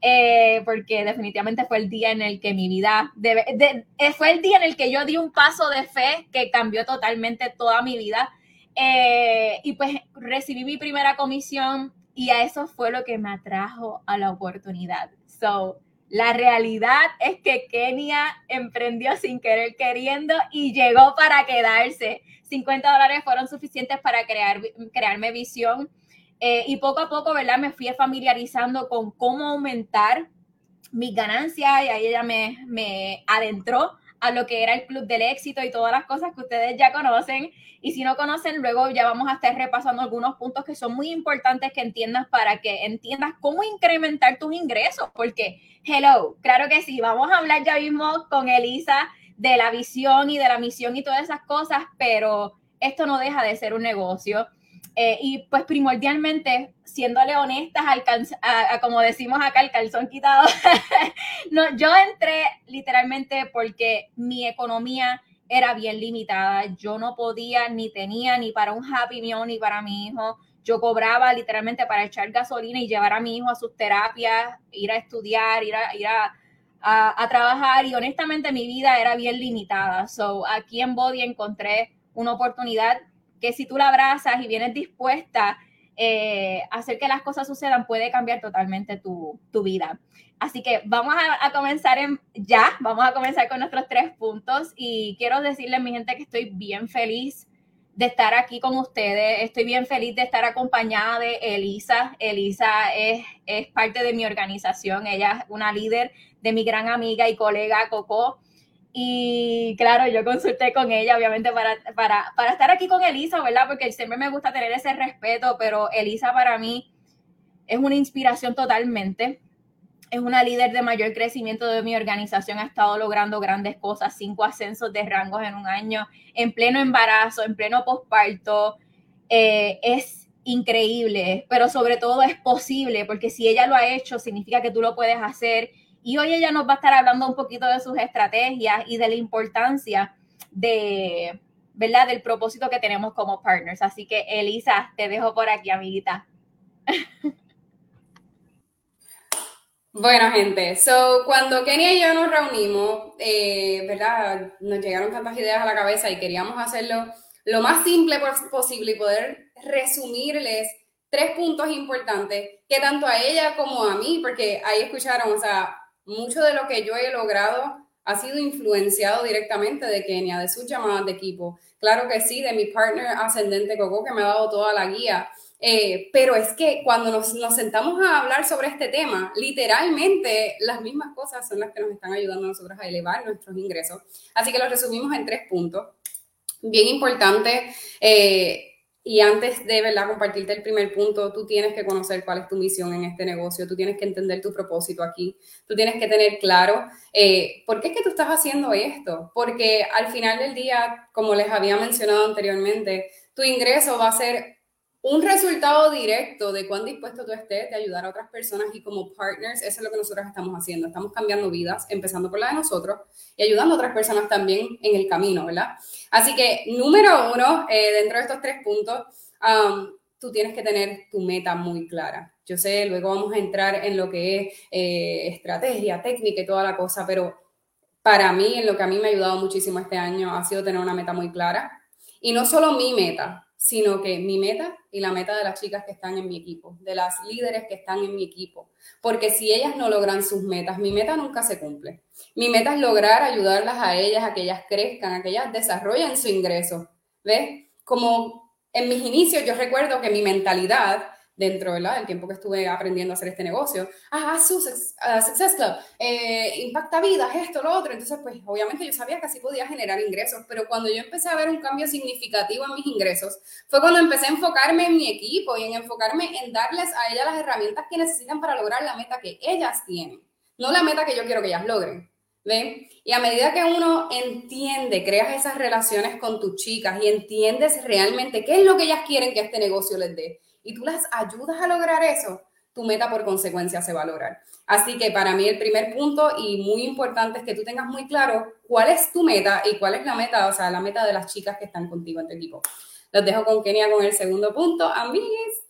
Speaker 2: Eh, porque definitivamente fue el día en el que mi vida, eh, fue el día en el que yo di un paso de fe que cambió totalmente toda mi vida eh, y pues recibí mi primera comisión y a eso fue lo que me atrajo a la oportunidad. So, la realidad es que Kenia emprendió sin querer queriendo y llegó para quedarse. 50 dólares fueron suficientes para crear, crearme visión. Eh, y poco a poco, ¿verdad? Me fui familiarizando con cómo aumentar mis ganancias y ahí ella me, me adentró a lo que era el Club del Éxito y todas las cosas que ustedes ya conocen. Y si no conocen, luego ya vamos a estar repasando algunos puntos que son muy importantes que entiendas para que entiendas cómo incrementar tus ingresos. Porque, hello, claro que sí, vamos a hablar ya mismo con Elisa de la visión y de la misión y todas esas cosas, pero esto no deja de ser un negocio. Eh, y pues primordialmente, siéndole honestas, a, como decimos acá, el calzón quitado, no, yo entré literalmente porque mi economía era bien limitada. Yo no podía, ni tenía, ni para un Happy Meal, ni para mi hijo. Yo cobraba literalmente para echar gasolina y llevar a mi hijo a sus terapias, ir a estudiar, ir a, ir a, a, a trabajar. Y honestamente mi vida era bien limitada. So, aquí en Body encontré una oportunidad que si tú la abrazas y vienes dispuesta eh, a hacer que las cosas sucedan, puede cambiar totalmente tu, vida. Así que vamos a, comenzar en, ya, vamos a comenzar con nuestros tres puntos y quiero decirles, mi gente, que estoy bien feliz de estar aquí con ustedes. Estoy bien feliz de estar acompañada de Elisa. Elisa es, es parte de mi organización. Ella es una líder de mi gran amiga y colega Coco. Y claro, yo consulté con ella, obviamente, para, para, para estar aquí con Elisa, ¿verdad? Porque siempre me gusta tener ese respeto, pero Elisa para mí es una inspiración totalmente. Es una líder de mayor crecimiento de mi organización. Ha estado logrando grandes cosas, cinco ascensos de rangos en un año, en pleno embarazo, en pleno posparto. Eh, es increíble, pero sobre todo es posible, porque si ella lo ha hecho, significa que tú lo puedes hacer y hoy ella nos va a estar hablando un poquito de sus estrategias y de la importancia de, ¿verdad? Del propósito que tenemos como partners. Así que, Elisa, te dejo por aquí, amiguita.
Speaker 3: Bueno, gente, so cuando Kenia y yo nos reunimos, eh, ¿verdad? Nos llegaron tantas ideas a la cabeza y queríamos hacerlo lo más simple posible y poder resumirles tres puntos importantes que tanto a ella como a mí, porque ahí escucharon, o sea, mucho de lo que yo he logrado ha sido influenciado directamente de Kenia, de sus llamadas de equipo. Claro que sí, de mi partner ascendente Coco, que me ha dado toda la guía. Eh, pero es que cuando nos, nos, sentamos a hablar sobre este tema, literalmente las mismas cosas son las que nos están ayudando a nosotros a elevar nuestros ingresos. Así que lo resumimos en tres puntos. Bien importante. Eh, y antes de ¿verdad? compartirte el primer punto, tú tienes que conocer cuál es tu misión en este negocio, tú tienes que entender tu propósito aquí, tú tienes que tener claro eh, por qué es que tú estás haciendo esto, porque al final del día, como les había mencionado anteriormente, tu ingreso va a ser un resultado directo de cuán dispuesto tú estés de ayudar a otras personas y como partners, eso es lo que nosotros estamos haciendo. Estamos cambiando vidas, empezando por la de nosotros y ayudando a otras personas también en el camino, ¿verdad? Así que, número uno, eh, dentro de estos tres puntos, um, tú tienes que tener tu meta muy clara. Yo sé, luego vamos a entrar en lo que es eh, estrategia, técnica y toda la cosa, pero para mí, en lo que a mí me ha ayudado muchísimo este año, ha sido tener una meta muy clara. Y no solo mi meta, sino que mi meta y la meta de las chicas que están en mi equipo, de las líderes que están en mi equipo. Porque si ellas no logran sus metas, mi meta nunca se cumple. Mi meta es lograr ayudarlas a ellas, a que ellas crezcan, a que ellas desarrollen su ingreso. ¿Ves? Como en mis inicios yo recuerdo que mi mentalidad dentro del tiempo que estuve aprendiendo a hacer este negocio. Ah, Success, Success Club, eh, impacta vidas, esto, lo otro. Entonces, pues obviamente yo sabía que así podía generar ingresos, pero cuando yo empecé a ver un cambio significativo en mis ingresos, fue cuando empecé a enfocarme en mi equipo y en enfocarme en darles a ellas las herramientas que necesitan para lograr la meta que ellas tienen, no la meta que yo quiero que ellas logren. ¿Ven? Y a medida que uno entiende, creas esas relaciones con tus chicas y entiendes realmente qué es lo que ellas quieren que este negocio les dé, y tú las ayudas a lograr eso, tu meta por consecuencia se va a lograr. Así que para mí el primer punto y muy importante es que tú tengas muy claro cuál es tu meta y cuál es la meta, o sea, la meta de las chicas que están contigo en tu equipo. Los dejo con Kenia con el segundo punto. Amigues.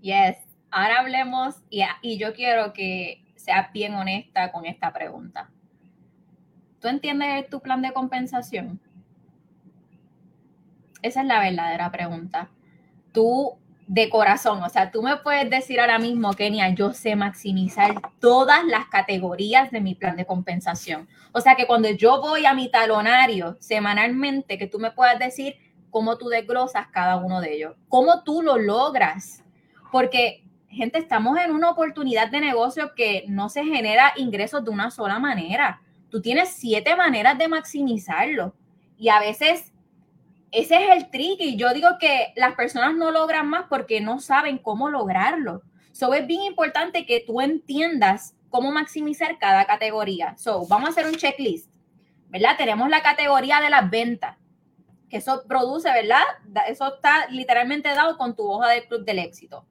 Speaker 2: Yes, ahora hablemos y, y yo quiero que seas bien honesta con esta pregunta. ¿Tú entiendes tu plan de compensación? Esa es la verdadera pregunta. Tú de corazón, o sea, tú me puedes decir ahora mismo, Kenia, yo sé maximizar todas las categorías de mi plan de compensación. O sea, que cuando yo voy a mi talonario semanalmente, que tú me puedas decir cómo tú desglosas cada uno de ellos, cómo tú lo logras. Porque, gente, estamos en una oportunidad de negocio que no se genera ingresos de una sola manera. Tú tienes siete maneras de maximizarlo. Y a veces ese es el trick y yo digo que las personas no logran más porque no saben cómo lograrlo. So es bien importante que tú entiendas cómo maximizar cada categoría. So, vamos a hacer un checklist, ¿verdad? Tenemos la categoría de las ventas, que eso produce, ¿verdad? Eso está literalmente dado con tu hoja de club del éxito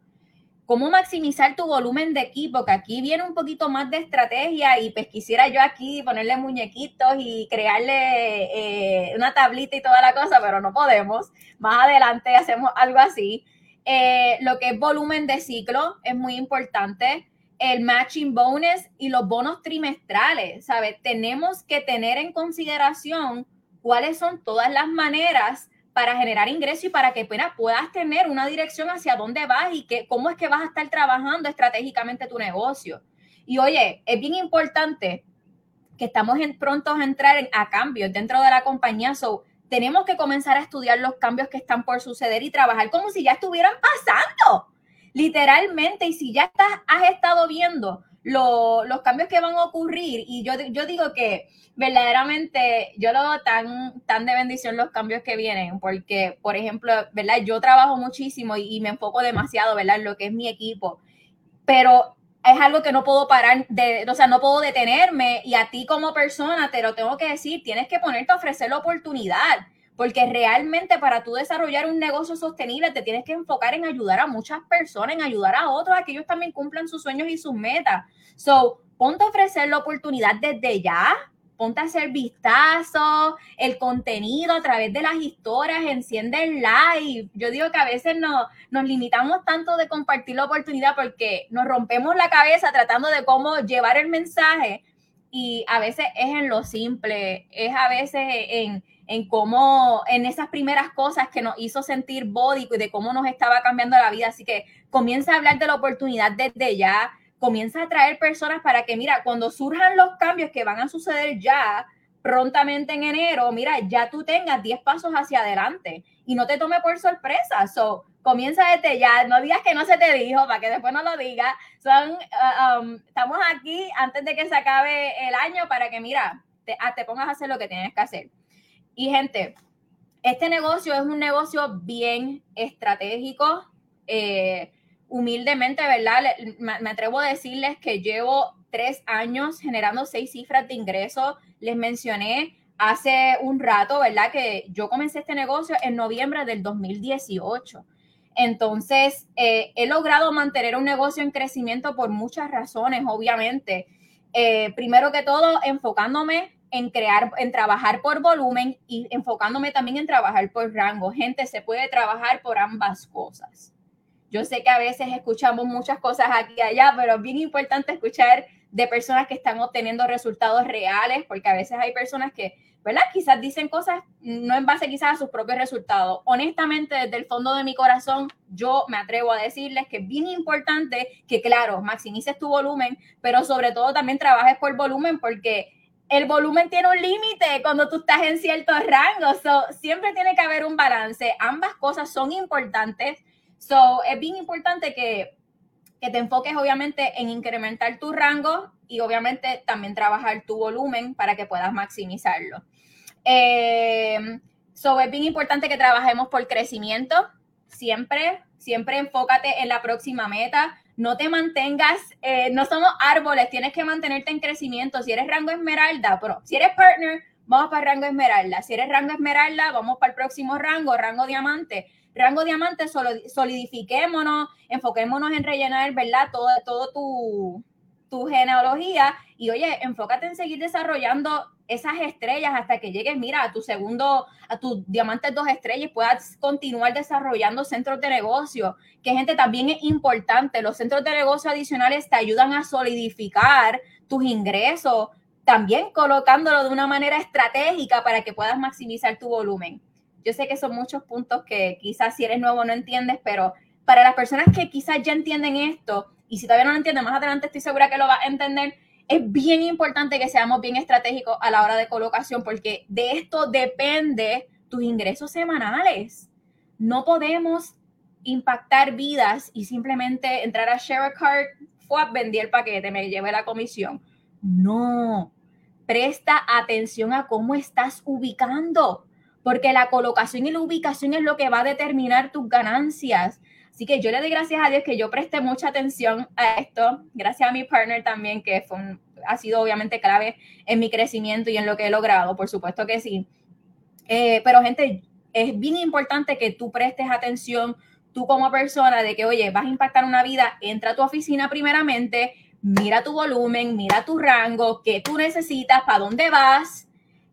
Speaker 2: cómo maximizar tu volumen de equipo, que aquí viene un poquito más de estrategia y pues quisiera yo aquí ponerle muñequitos y crearle eh, una tablita y toda la cosa, pero no podemos. Más adelante hacemos algo así. Eh, lo que es volumen de ciclo es muy importante. El matching bonus y los bonos trimestrales, ¿sabes? Tenemos que tener en consideración cuáles son todas las maneras para generar ingresos y para que puedas tener una dirección hacia dónde vas y que, cómo es que vas a estar trabajando estratégicamente tu negocio. Y oye, es bien importante que estamos en, prontos a entrar a cambios dentro de la compañía. So, tenemos que comenzar a estudiar los cambios que están por suceder y trabajar como si ya estuvieran pasando, literalmente. Y si ya estás, has estado viendo los cambios que van a ocurrir, y yo, yo digo que verdaderamente yo lo veo tan, tan de bendición los cambios que vienen, porque, por ejemplo, ¿verdad? Yo trabajo muchísimo y, me enfoco demasiado, ¿verdad? En lo que es mi equipo, pero es algo que no puedo parar, de, o sea, no puedo detenerme y a ti como persona te lo tengo que decir, tienes que ponerte a ofrecer la oportunidad, porque realmente para tú desarrollar un negocio sostenible te tienes que enfocar en ayudar a muchas personas, en ayudar a otros a que ellos también cumplan sus sueños y sus metas. So, ponte a ofrecer la oportunidad desde ya, ponte a hacer vistazo, el contenido a través de las historias, enciende el live. Yo digo que a veces no, nos limitamos tanto de compartir la oportunidad porque nos rompemos la cabeza tratando de cómo llevar el mensaje y a veces es en lo simple, es a veces en, en cómo, en esas primeras cosas que nos hizo sentir bódico y de cómo nos estaba cambiando la vida. Así que comienza a hablar de la oportunidad desde ya, comienza a traer personas para que, mira, cuando surjan los cambios que van a suceder ya, prontamente en enero, mira, ya tú tengas 10 pasos hacia adelante y no te tome por sorpresa. So, comienza desde ya, no digas que no se te dijo para que después no lo digas. Son, uh, um, estamos aquí antes de que se acabe el año para que, mira, te, ah, te pongas a hacer lo que tienes que hacer. Y gente, este negocio es un negocio bien estratégico. Eh, humildemente, ¿verdad? Me atrevo a decirles que llevo tres años generando seis cifras de ingresos. Les mencioné hace un rato, ¿verdad? Que yo comencé este negocio en noviembre del 2018. Entonces, eh, he logrado mantener un negocio en crecimiento por muchas razones, obviamente. Eh, primero que todo, enfocándome en crear, en trabajar por volumen y enfocándome también en trabajar por rango. Gente, se puede trabajar por ambas cosas. Yo sé que a veces escuchamos muchas cosas aquí y allá, pero es bien importante escuchar de personas que están obteniendo resultados reales, porque a veces hay personas que, ¿verdad? Quizás dicen cosas no en base quizás a sus propios resultados. Honestamente, desde el fondo de mi corazón, yo me atrevo a decirles que es bien importante que, claro, maximices tu volumen, pero sobre todo también trabajes por volumen, porque el volumen tiene un límite cuando tú estás en ciertos rangos. siempre tiene que haber un balance. Ambas cosas son importantes So, es bien importante que, que te enfoques obviamente en incrementar tu rango y obviamente también trabajar tu volumen para que puedas maximizarlo. Eh, so, es bien importante que trabajemos por crecimiento. Siempre, siempre enfócate en la próxima meta. No te mantengas, eh, no somos árboles, tienes que mantenerte en crecimiento. Si eres rango esmeralda, pero si eres partner, vamos para rango esmeralda. Si eres rango esmeralda, vamos para el próximo rango, rango diamante rango diamante, solidifiquémonos, enfoquémonos en rellenar, ¿verdad? Todo, todo tu, tu genealogía y oye, enfócate en seguir desarrollando esas estrellas hasta que llegues, mira, a tu segundo, a tu diamante dos estrellas puedas continuar desarrollando centros de negocio, que gente también es importante. Los centros de negocio adicionales te ayudan a solidificar tus ingresos, también colocándolo de una manera estratégica para que puedas maximizar tu volumen. Yo sé que son muchos puntos que quizás si eres nuevo no entiendes, pero para las personas que quizás ya entienden esto, y si todavía no lo entienden, más adelante estoy segura que lo va a entender, es bien importante que seamos bien estratégicos a la hora de colocación, porque de esto depende tus ingresos semanales. No podemos impactar vidas y simplemente entrar a Share a Card, fue, vendí el paquete, me llevé la comisión. No, presta atención a cómo estás ubicando porque la colocación y la ubicación es lo que va a determinar tus ganancias. Así que yo le doy gracias a Dios que yo presté mucha atención a esto, gracias a mi partner también, que fue ha sido obviamente clave en mi crecimiento y en lo que he logrado, por supuesto que sí. Eh, pero gente, es bien importante que tú prestes atención, tú como persona, de que, oye, vas a impactar una vida, entra a tu oficina primeramente, mira tu volumen, mira tu rango, qué tú necesitas, para dónde vas,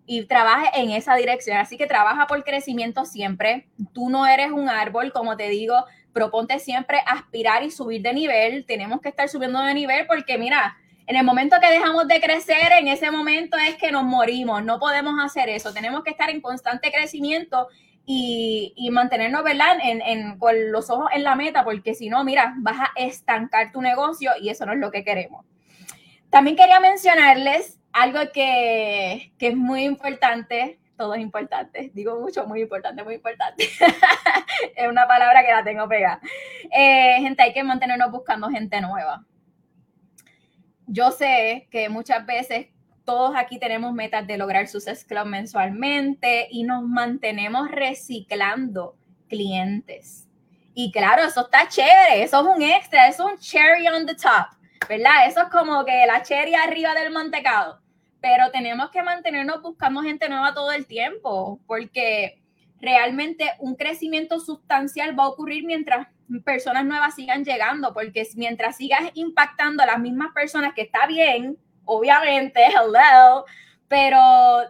Speaker 2: y trabaje en esa dirección. Así que trabaja por crecimiento siempre. Tú no eres un árbol, como te digo, proponte siempre aspirar y subir de nivel. Tenemos que estar subiendo de nivel porque mira, en el momento que dejamos de crecer, en ese momento es que nos morimos. No podemos hacer eso. Tenemos que estar en constante crecimiento y, mantenernos, ¿verdad? Con los ojos en la meta, porque si no, mira, vas a estancar tu negocio y eso no es lo que queremos. También quería mencionarles algo que, es muy importante, todo es importante, digo mucho, muy importante, muy importante. es una palabra que la tengo pegada. Eh, gente, hay que mantenernos buscando gente nueva. Yo sé que muchas veces todos aquí tenemos metas de lograr sus Club mensualmente y nos mantenemos reciclando clientes. Y claro, eso está chévere, eso es un extra, eso es un cherry on the top. ¿verdad? Eso es como que la cherry arriba del mantecado. Pero tenemos que mantenernos buscando gente nueva todo el tiempo, porque realmente un crecimiento sustancial va a ocurrir mientras personas nuevas sigan llegando, porque mientras sigas impactando a las mismas personas, que está bien, obviamente, hello, pero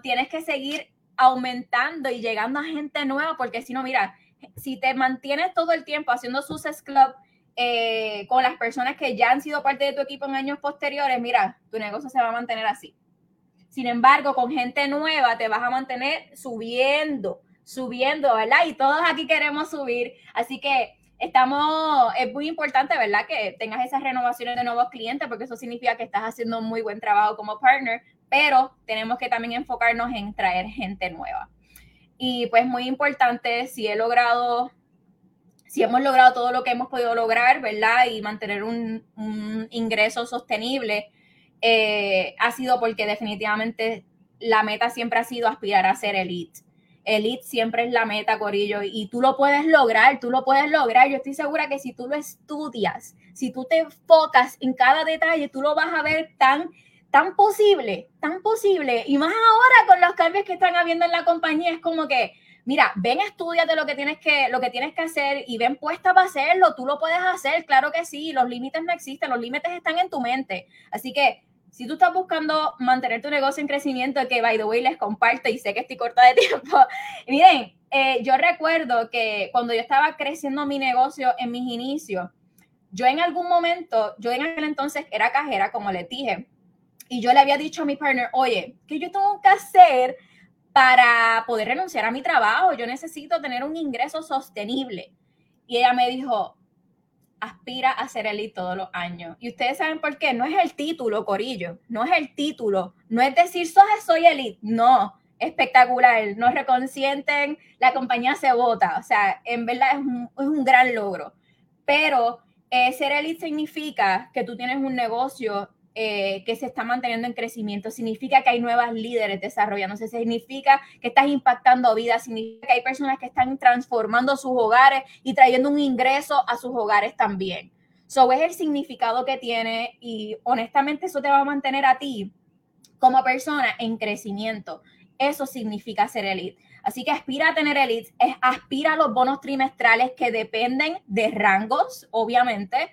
Speaker 2: tienes que seguir aumentando y llegando a gente nueva, porque si no, mira, si te mantienes todo el tiempo haciendo Success Club eh, con las personas que ya han sido parte de tu equipo en años posteriores, mira, tu negocio se va a mantener así. Sin embargo, con gente nueva te vas a mantener subiendo, subiendo, ¿verdad? Y todos aquí queremos subir. Así que estamos, es muy importante, ¿verdad? Que tengas esas renovaciones de nuevos clientes, porque eso significa que estás haciendo un muy buen trabajo como partner, pero tenemos que también enfocarnos en traer gente nueva. Y pues muy importante, si he logrado, si hemos logrado todo lo que hemos podido lograr, ¿verdad? Y mantener un, un ingreso sostenible, eh, ha sido porque definitivamente la meta siempre ha sido aspirar a ser elite. Elite siempre es la meta, Corillo, y tú lo puedes lograr, tú lo puedes lograr. Yo estoy segura que si tú lo estudias, si tú te enfocas en cada detalle, tú lo vas a ver tan, tan posible, tan posible. Y más ahora con los cambios que están habiendo en la compañía, es como que, mira, ven, estudiate lo que tienes que, lo que tienes que hacer y ven puesta para hacerlo. Tú lo puedes hacer, claro que sí. Los límites no existen, los límites están en tu mente. Así que si tú estás buscando mantener tu negocio en crecimiento, que by the way les comparto y sé que estoy corta de tiempo, miren, eh, yo recuerdo que cuando yo estaba creciendo mi negocio en mis inicios, yo en algún momento, yo en aquel entonces era cajera, como les dije, y yo le había dicho a mi partner, oye, ¿qué yo tengo que hacer para poder renunciar a mi trabajo? Yo necesito tener un ingreso sostenible. Y ella me dijo, aspira a ser elite todos los años. Y ustedes saben por qué. No es el título, Corillo. No es el título. No es decir, soy elite. No. Espectacular. Nos reconsienten, la compañía se vota. O sea, en verdad es un, es un gran logro. Pero eh, ser elite significa que tú tienes un negocio eh, que se está manteniendo en crecimiento, significa que hay nuevas líderes desarrollándose, significa que estás impactando vidas, significa que hay personas que están transformando sus hogares y trayendo un ingreso a sus hogares también. So es el significado que tiene y honestamente eso te va a mantener a ti como persona en crecimiento. Eso significa ser elite. Así que aspira a tener elite, aspira a los bonos trimestrales que dependen de rangos, obviamente.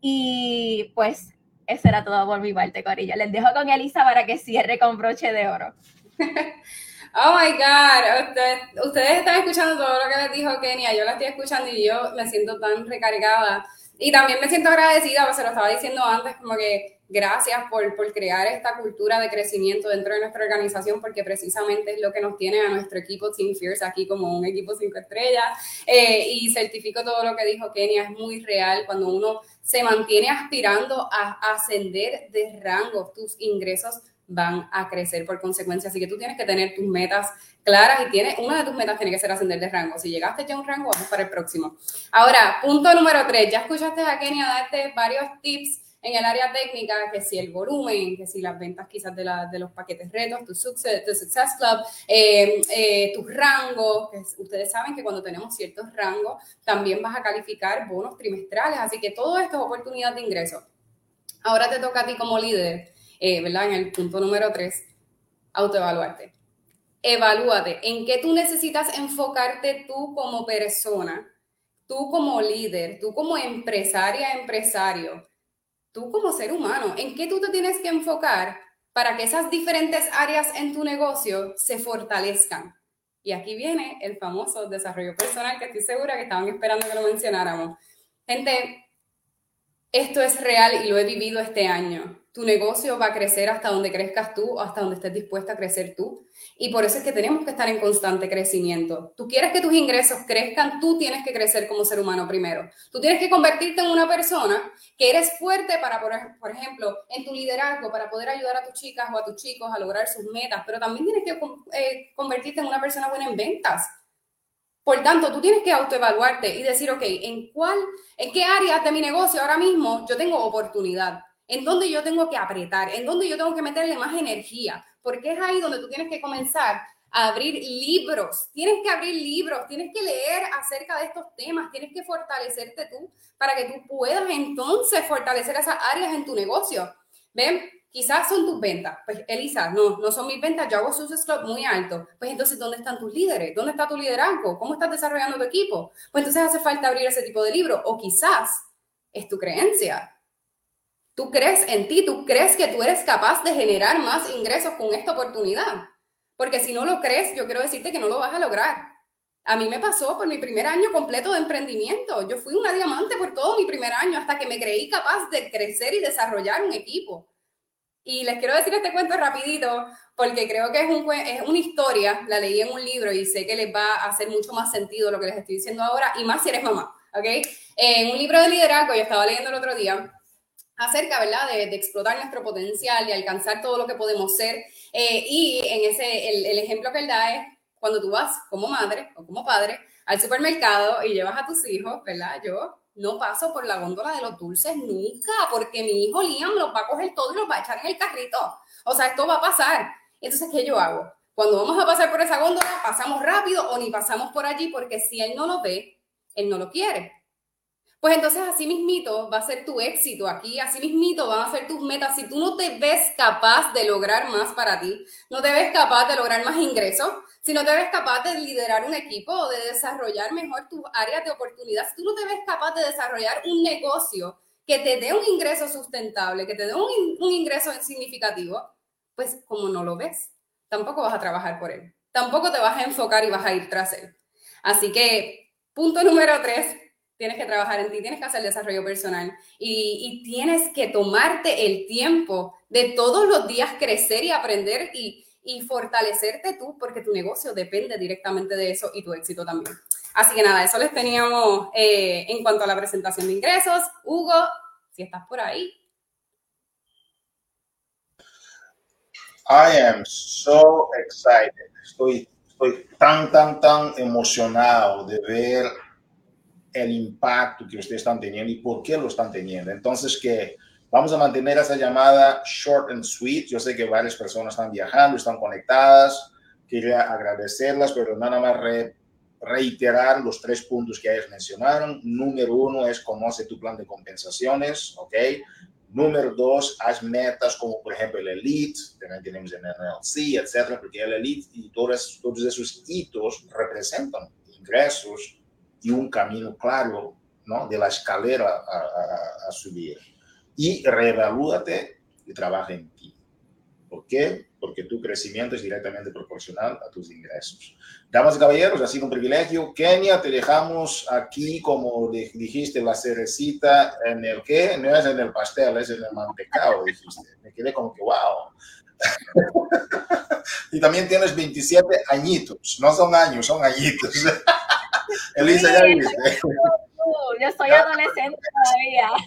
Speaker 2: Y pues eso era todo por mi parte, Corilla. Les dejo con Elisa para que cierre con broche de oro.
Speaker 3: Oh my God, ustedes, están escuchando todo lo que les dijo Kenia, yo la estoy escuchando y yo me siento tan recargada. Y también me siento agradecida, pues se lo estaba diciendo antes, como que gracias por, por, crear esta cultura de crecimiento dentro de nuestra organización, porque precisamente es lo que nos tiene a nuestro equipo Team Fierce aquí como un equipo cinco estrellas. Eh, y certifico todo lo que dijo Kenia, es muy real cuando uno se mantiene aspirando a ascender de rango, tus ingresos van a crecer por consecuencia. Así que tú tienes que tener tus metas claras y tiene, una de tus metas tiene que ser ascender de rango. Si llegaste ya a un rango, vamos para el próximo. Ahora, punto número tres. Ya escuchaste a Kenia darte varios tips en el área técnica, que si el volumen, que si las ventas quizás de, la, de los paquetes retos, tu Success, tu success Club, eh, eh, tus rangos, que ustedes saben que cuando tenemos ciertos rangos también vas a calificar bonos trimestrales, así que todo esto es oportunidad de ingreso. Ahora te toca a ti como líder, eh, ¿verdad? En el punto número tres, autoevaluarte. Evalúate en qué tú necesitas enfocarte tú como persona, tú como líder, tú como empresaria, empresario tú como ser humano, ¿en qué tú te tienes que enfocar para que esas diferentes áreas en tu negocio se fortalezcan? Y aquí viene el famoso desarrollo personal que estoy segura que estaban esperando que lo mencionáramos. Gente, esto es real y lo he vivido este año. Tu negocio va a crecer hasta donde crezcas tú, hasta donde estés dispuesta a crecer tú. Y por eso es que tenemos que estar en constante crecimiento. Tú quieres que tus ingresos crezcan, tú tienes que crecer como ser humano primero. Tú tienes que convertirte en una persona que eres fuerte para, por, ejemplo, en tu liderazgo, para poder ayudar a tus chicas o a tus chicos a lograr sus metas, pero también tienes que eh, convertirte en una persona buena en ventas por tanto, tú tienes que autoevaluarte y decir, ok, ¿en cuál, en qué áreas de mi negocio ahora mismo yo tengo oportunidad? ¿En dónde yo tengo que apretar? ¿En dónde yo tengo que meterle más energía? Porque es ahí donde tú tienes que comenzar a abrir libros. Tienes que abrir libros, tienes que leer acerca de estos temas, tienes que fortalecerte tú para que tú puedas entonces fortalecer esas áreas en tu negocio. ¿Ven? Quizás son tus ventas. Pues, Elisa, no, no son mis ventas, yo hago Success Club muy alto. Pues entonces, ¿dónde están tus líderes? ¿Dónde está tu liderazgo? ¿Cómo estás desarrollando tu equipo? Pues entonces hace falta abrir ese tipo de libro. O quizás es tu creencia. Tú crees en ti, tú crees que tú eres capaz de generar más ingresos con esta oportunidad. Porque si no lo crees, yo quiero decirte que no lo vas a lograr. A mí me pasó por mi primer año completo de emprendimiento. Yo fui una diamante por todo mi primer año hasta que me creí capaz de crecer y desarrollar un equipo. Y les quiero decir este cuento rapidito porque creo que es, un, es una historia, la leí en un libro y sé que les va a hacer mucho más sentido lo que les estoy diciendo ahora y más si eres mamá, ¿ok? En un libro de liderazgo, yo estaba leyendo el otro día, acerca, ¿verdad?, de, explotar nuestro potencial y alcanzar todo lo que podemos ser. Eh, y en ese, el, ejemplo que él da es cuando tú vas como madre o como padre al supermercado y llevas a tus hijos, ¿verdad? Yo no paso por la góndola de los dulces nunca, porque mi hijo Liam los va a coger todo y los va a echar en el carrito. O sea, esto va a pasar. Entonces, ¿qué yo hago? Cuando vamos a pasar por esa góndola, pasamos rápido o ni pasamos por allí, porque si él no lo ve, él no lo quiere. Pues entonces así mismito va a ser tu éxito aquí, así mismito van a ser tus metas. Si tú no te ves capaz de lograr más para ti, no te ves capaz de lograr más ingresos, si no te ves capaz de liderar un equipo o de desarrollar mejor tus áreas de oportunidad, si tú no te ves capaz de desarrollar un negocio que te dé un ingreso sustentable, que te dé un, un ingreso significativo, pues como no lo ves, tampoco vas a trabajar por él, tampoco te vas a enfocar y vas a ir tras él. Así que, punto número tres, tienes que trabajar en ti, tienes que hacer desarrollo personal y, tienes que tomarte el tiempo de todos los días crecer y aprender y, fortalecerte tú, porque tu negocio depende directamente de eso y tu éxito también. Así que nada, eso les teníamos eh, en cuanto a la presentación de ingresos. Hugo, si estás por ahí.
Speaker 1: I am so excited. Estoy, estoy tan, tan, tan emocionado de ver el impacto que ustedes están teniendo y por qué lo están teniendo. Entonces, que vamos a mantener esa llamada short and sweet. Yo sé que varias personas están viajando, están conectadas. Quería agradecerlas, pero nada más reiterar los tres puntos que ellos mencionaron. Número uno es conoce tu plan de compensaciones, ¿ok? Número dos, haz metas como por ejemplo el Elite, también tenemos el NLC, etcétera, porque el Elite y todos, todos esos hitos representan ingresos, y un camino claro ¿no? de la escalera a, a, subir. Y reevalúate y trabaja en ti. ¿Por qué? Porque tu crecimiento es directamente proporcional a tus ingresos. Damas y caballeros, ha sido un privilegio. Kenia, te dejamos aquí, como dijiste, la cerecita en el que no es en el pastel, es en el mantecado, dijiste. Me quedé como que, wow. y también tienes 27 añitos, no son años, son añitos.
Speaker 2: Elisa, ya viste. Yo soy adolescente todavía.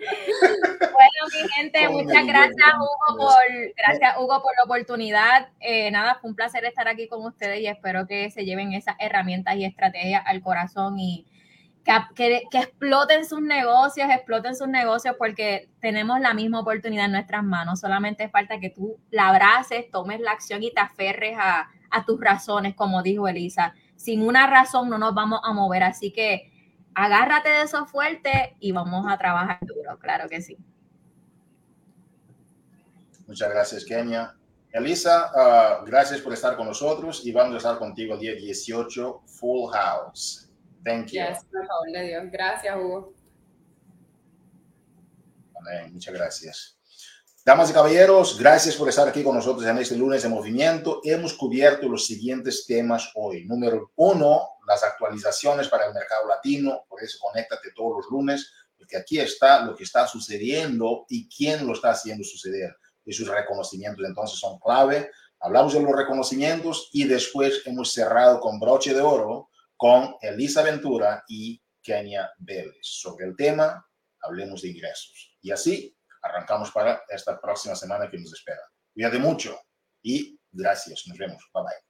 Speaker 2: Bueno, mi gente, muchas gracias Hugo por, gracias Hugo por la oportunidad. Eh, nada, fue un placer estar aquí con ustedes y espero que se lleven esas herramientas y estrategias al corazón y que, que, exploten sus negocios, exploten sus negocios porque tenemos la misma oportunidad en nuestras manos. Solamente falta que tú la abraces, tomes la acción y te aferres a, a tus razones, como dijo Elisa. Sin una razón no nos vamos a mover, así que agárrate de eso fuerte y vamos a trabajar duro, claro que sí.
Speaker 1: Muchas gracias, Kenia. Elisa, uh, gracias por estar con nosotros y vamos a estar contigo el día 18, Full House. Thank you.
Speaker 3: por favor de Dios. Gracias, Hugo.
Speaker 1: muchas gracias. Damas y caballeros, gracias por estar aquí con nosotros en este lunes de movimiento. Hemos cubierto los siguientes temas hoy. Número uno, las actualizaciones para el mercado latino. Por eso, conéctate todos los lunes, porque aquí está lo que está sucediendo y quién lo está haciendo suceder. Y sus reconocimientos entonces son clave. Hablamos de los reconocimientos y después hemos cerrado con broche de oro con Elisa Ventura y Kenia Vélez. Sobre el tema, hablemos de ingresos. Y así arrancamos para esta próxima semana que nos espera. Cuídate mucho y gracias. Nos vemos. Bye bye.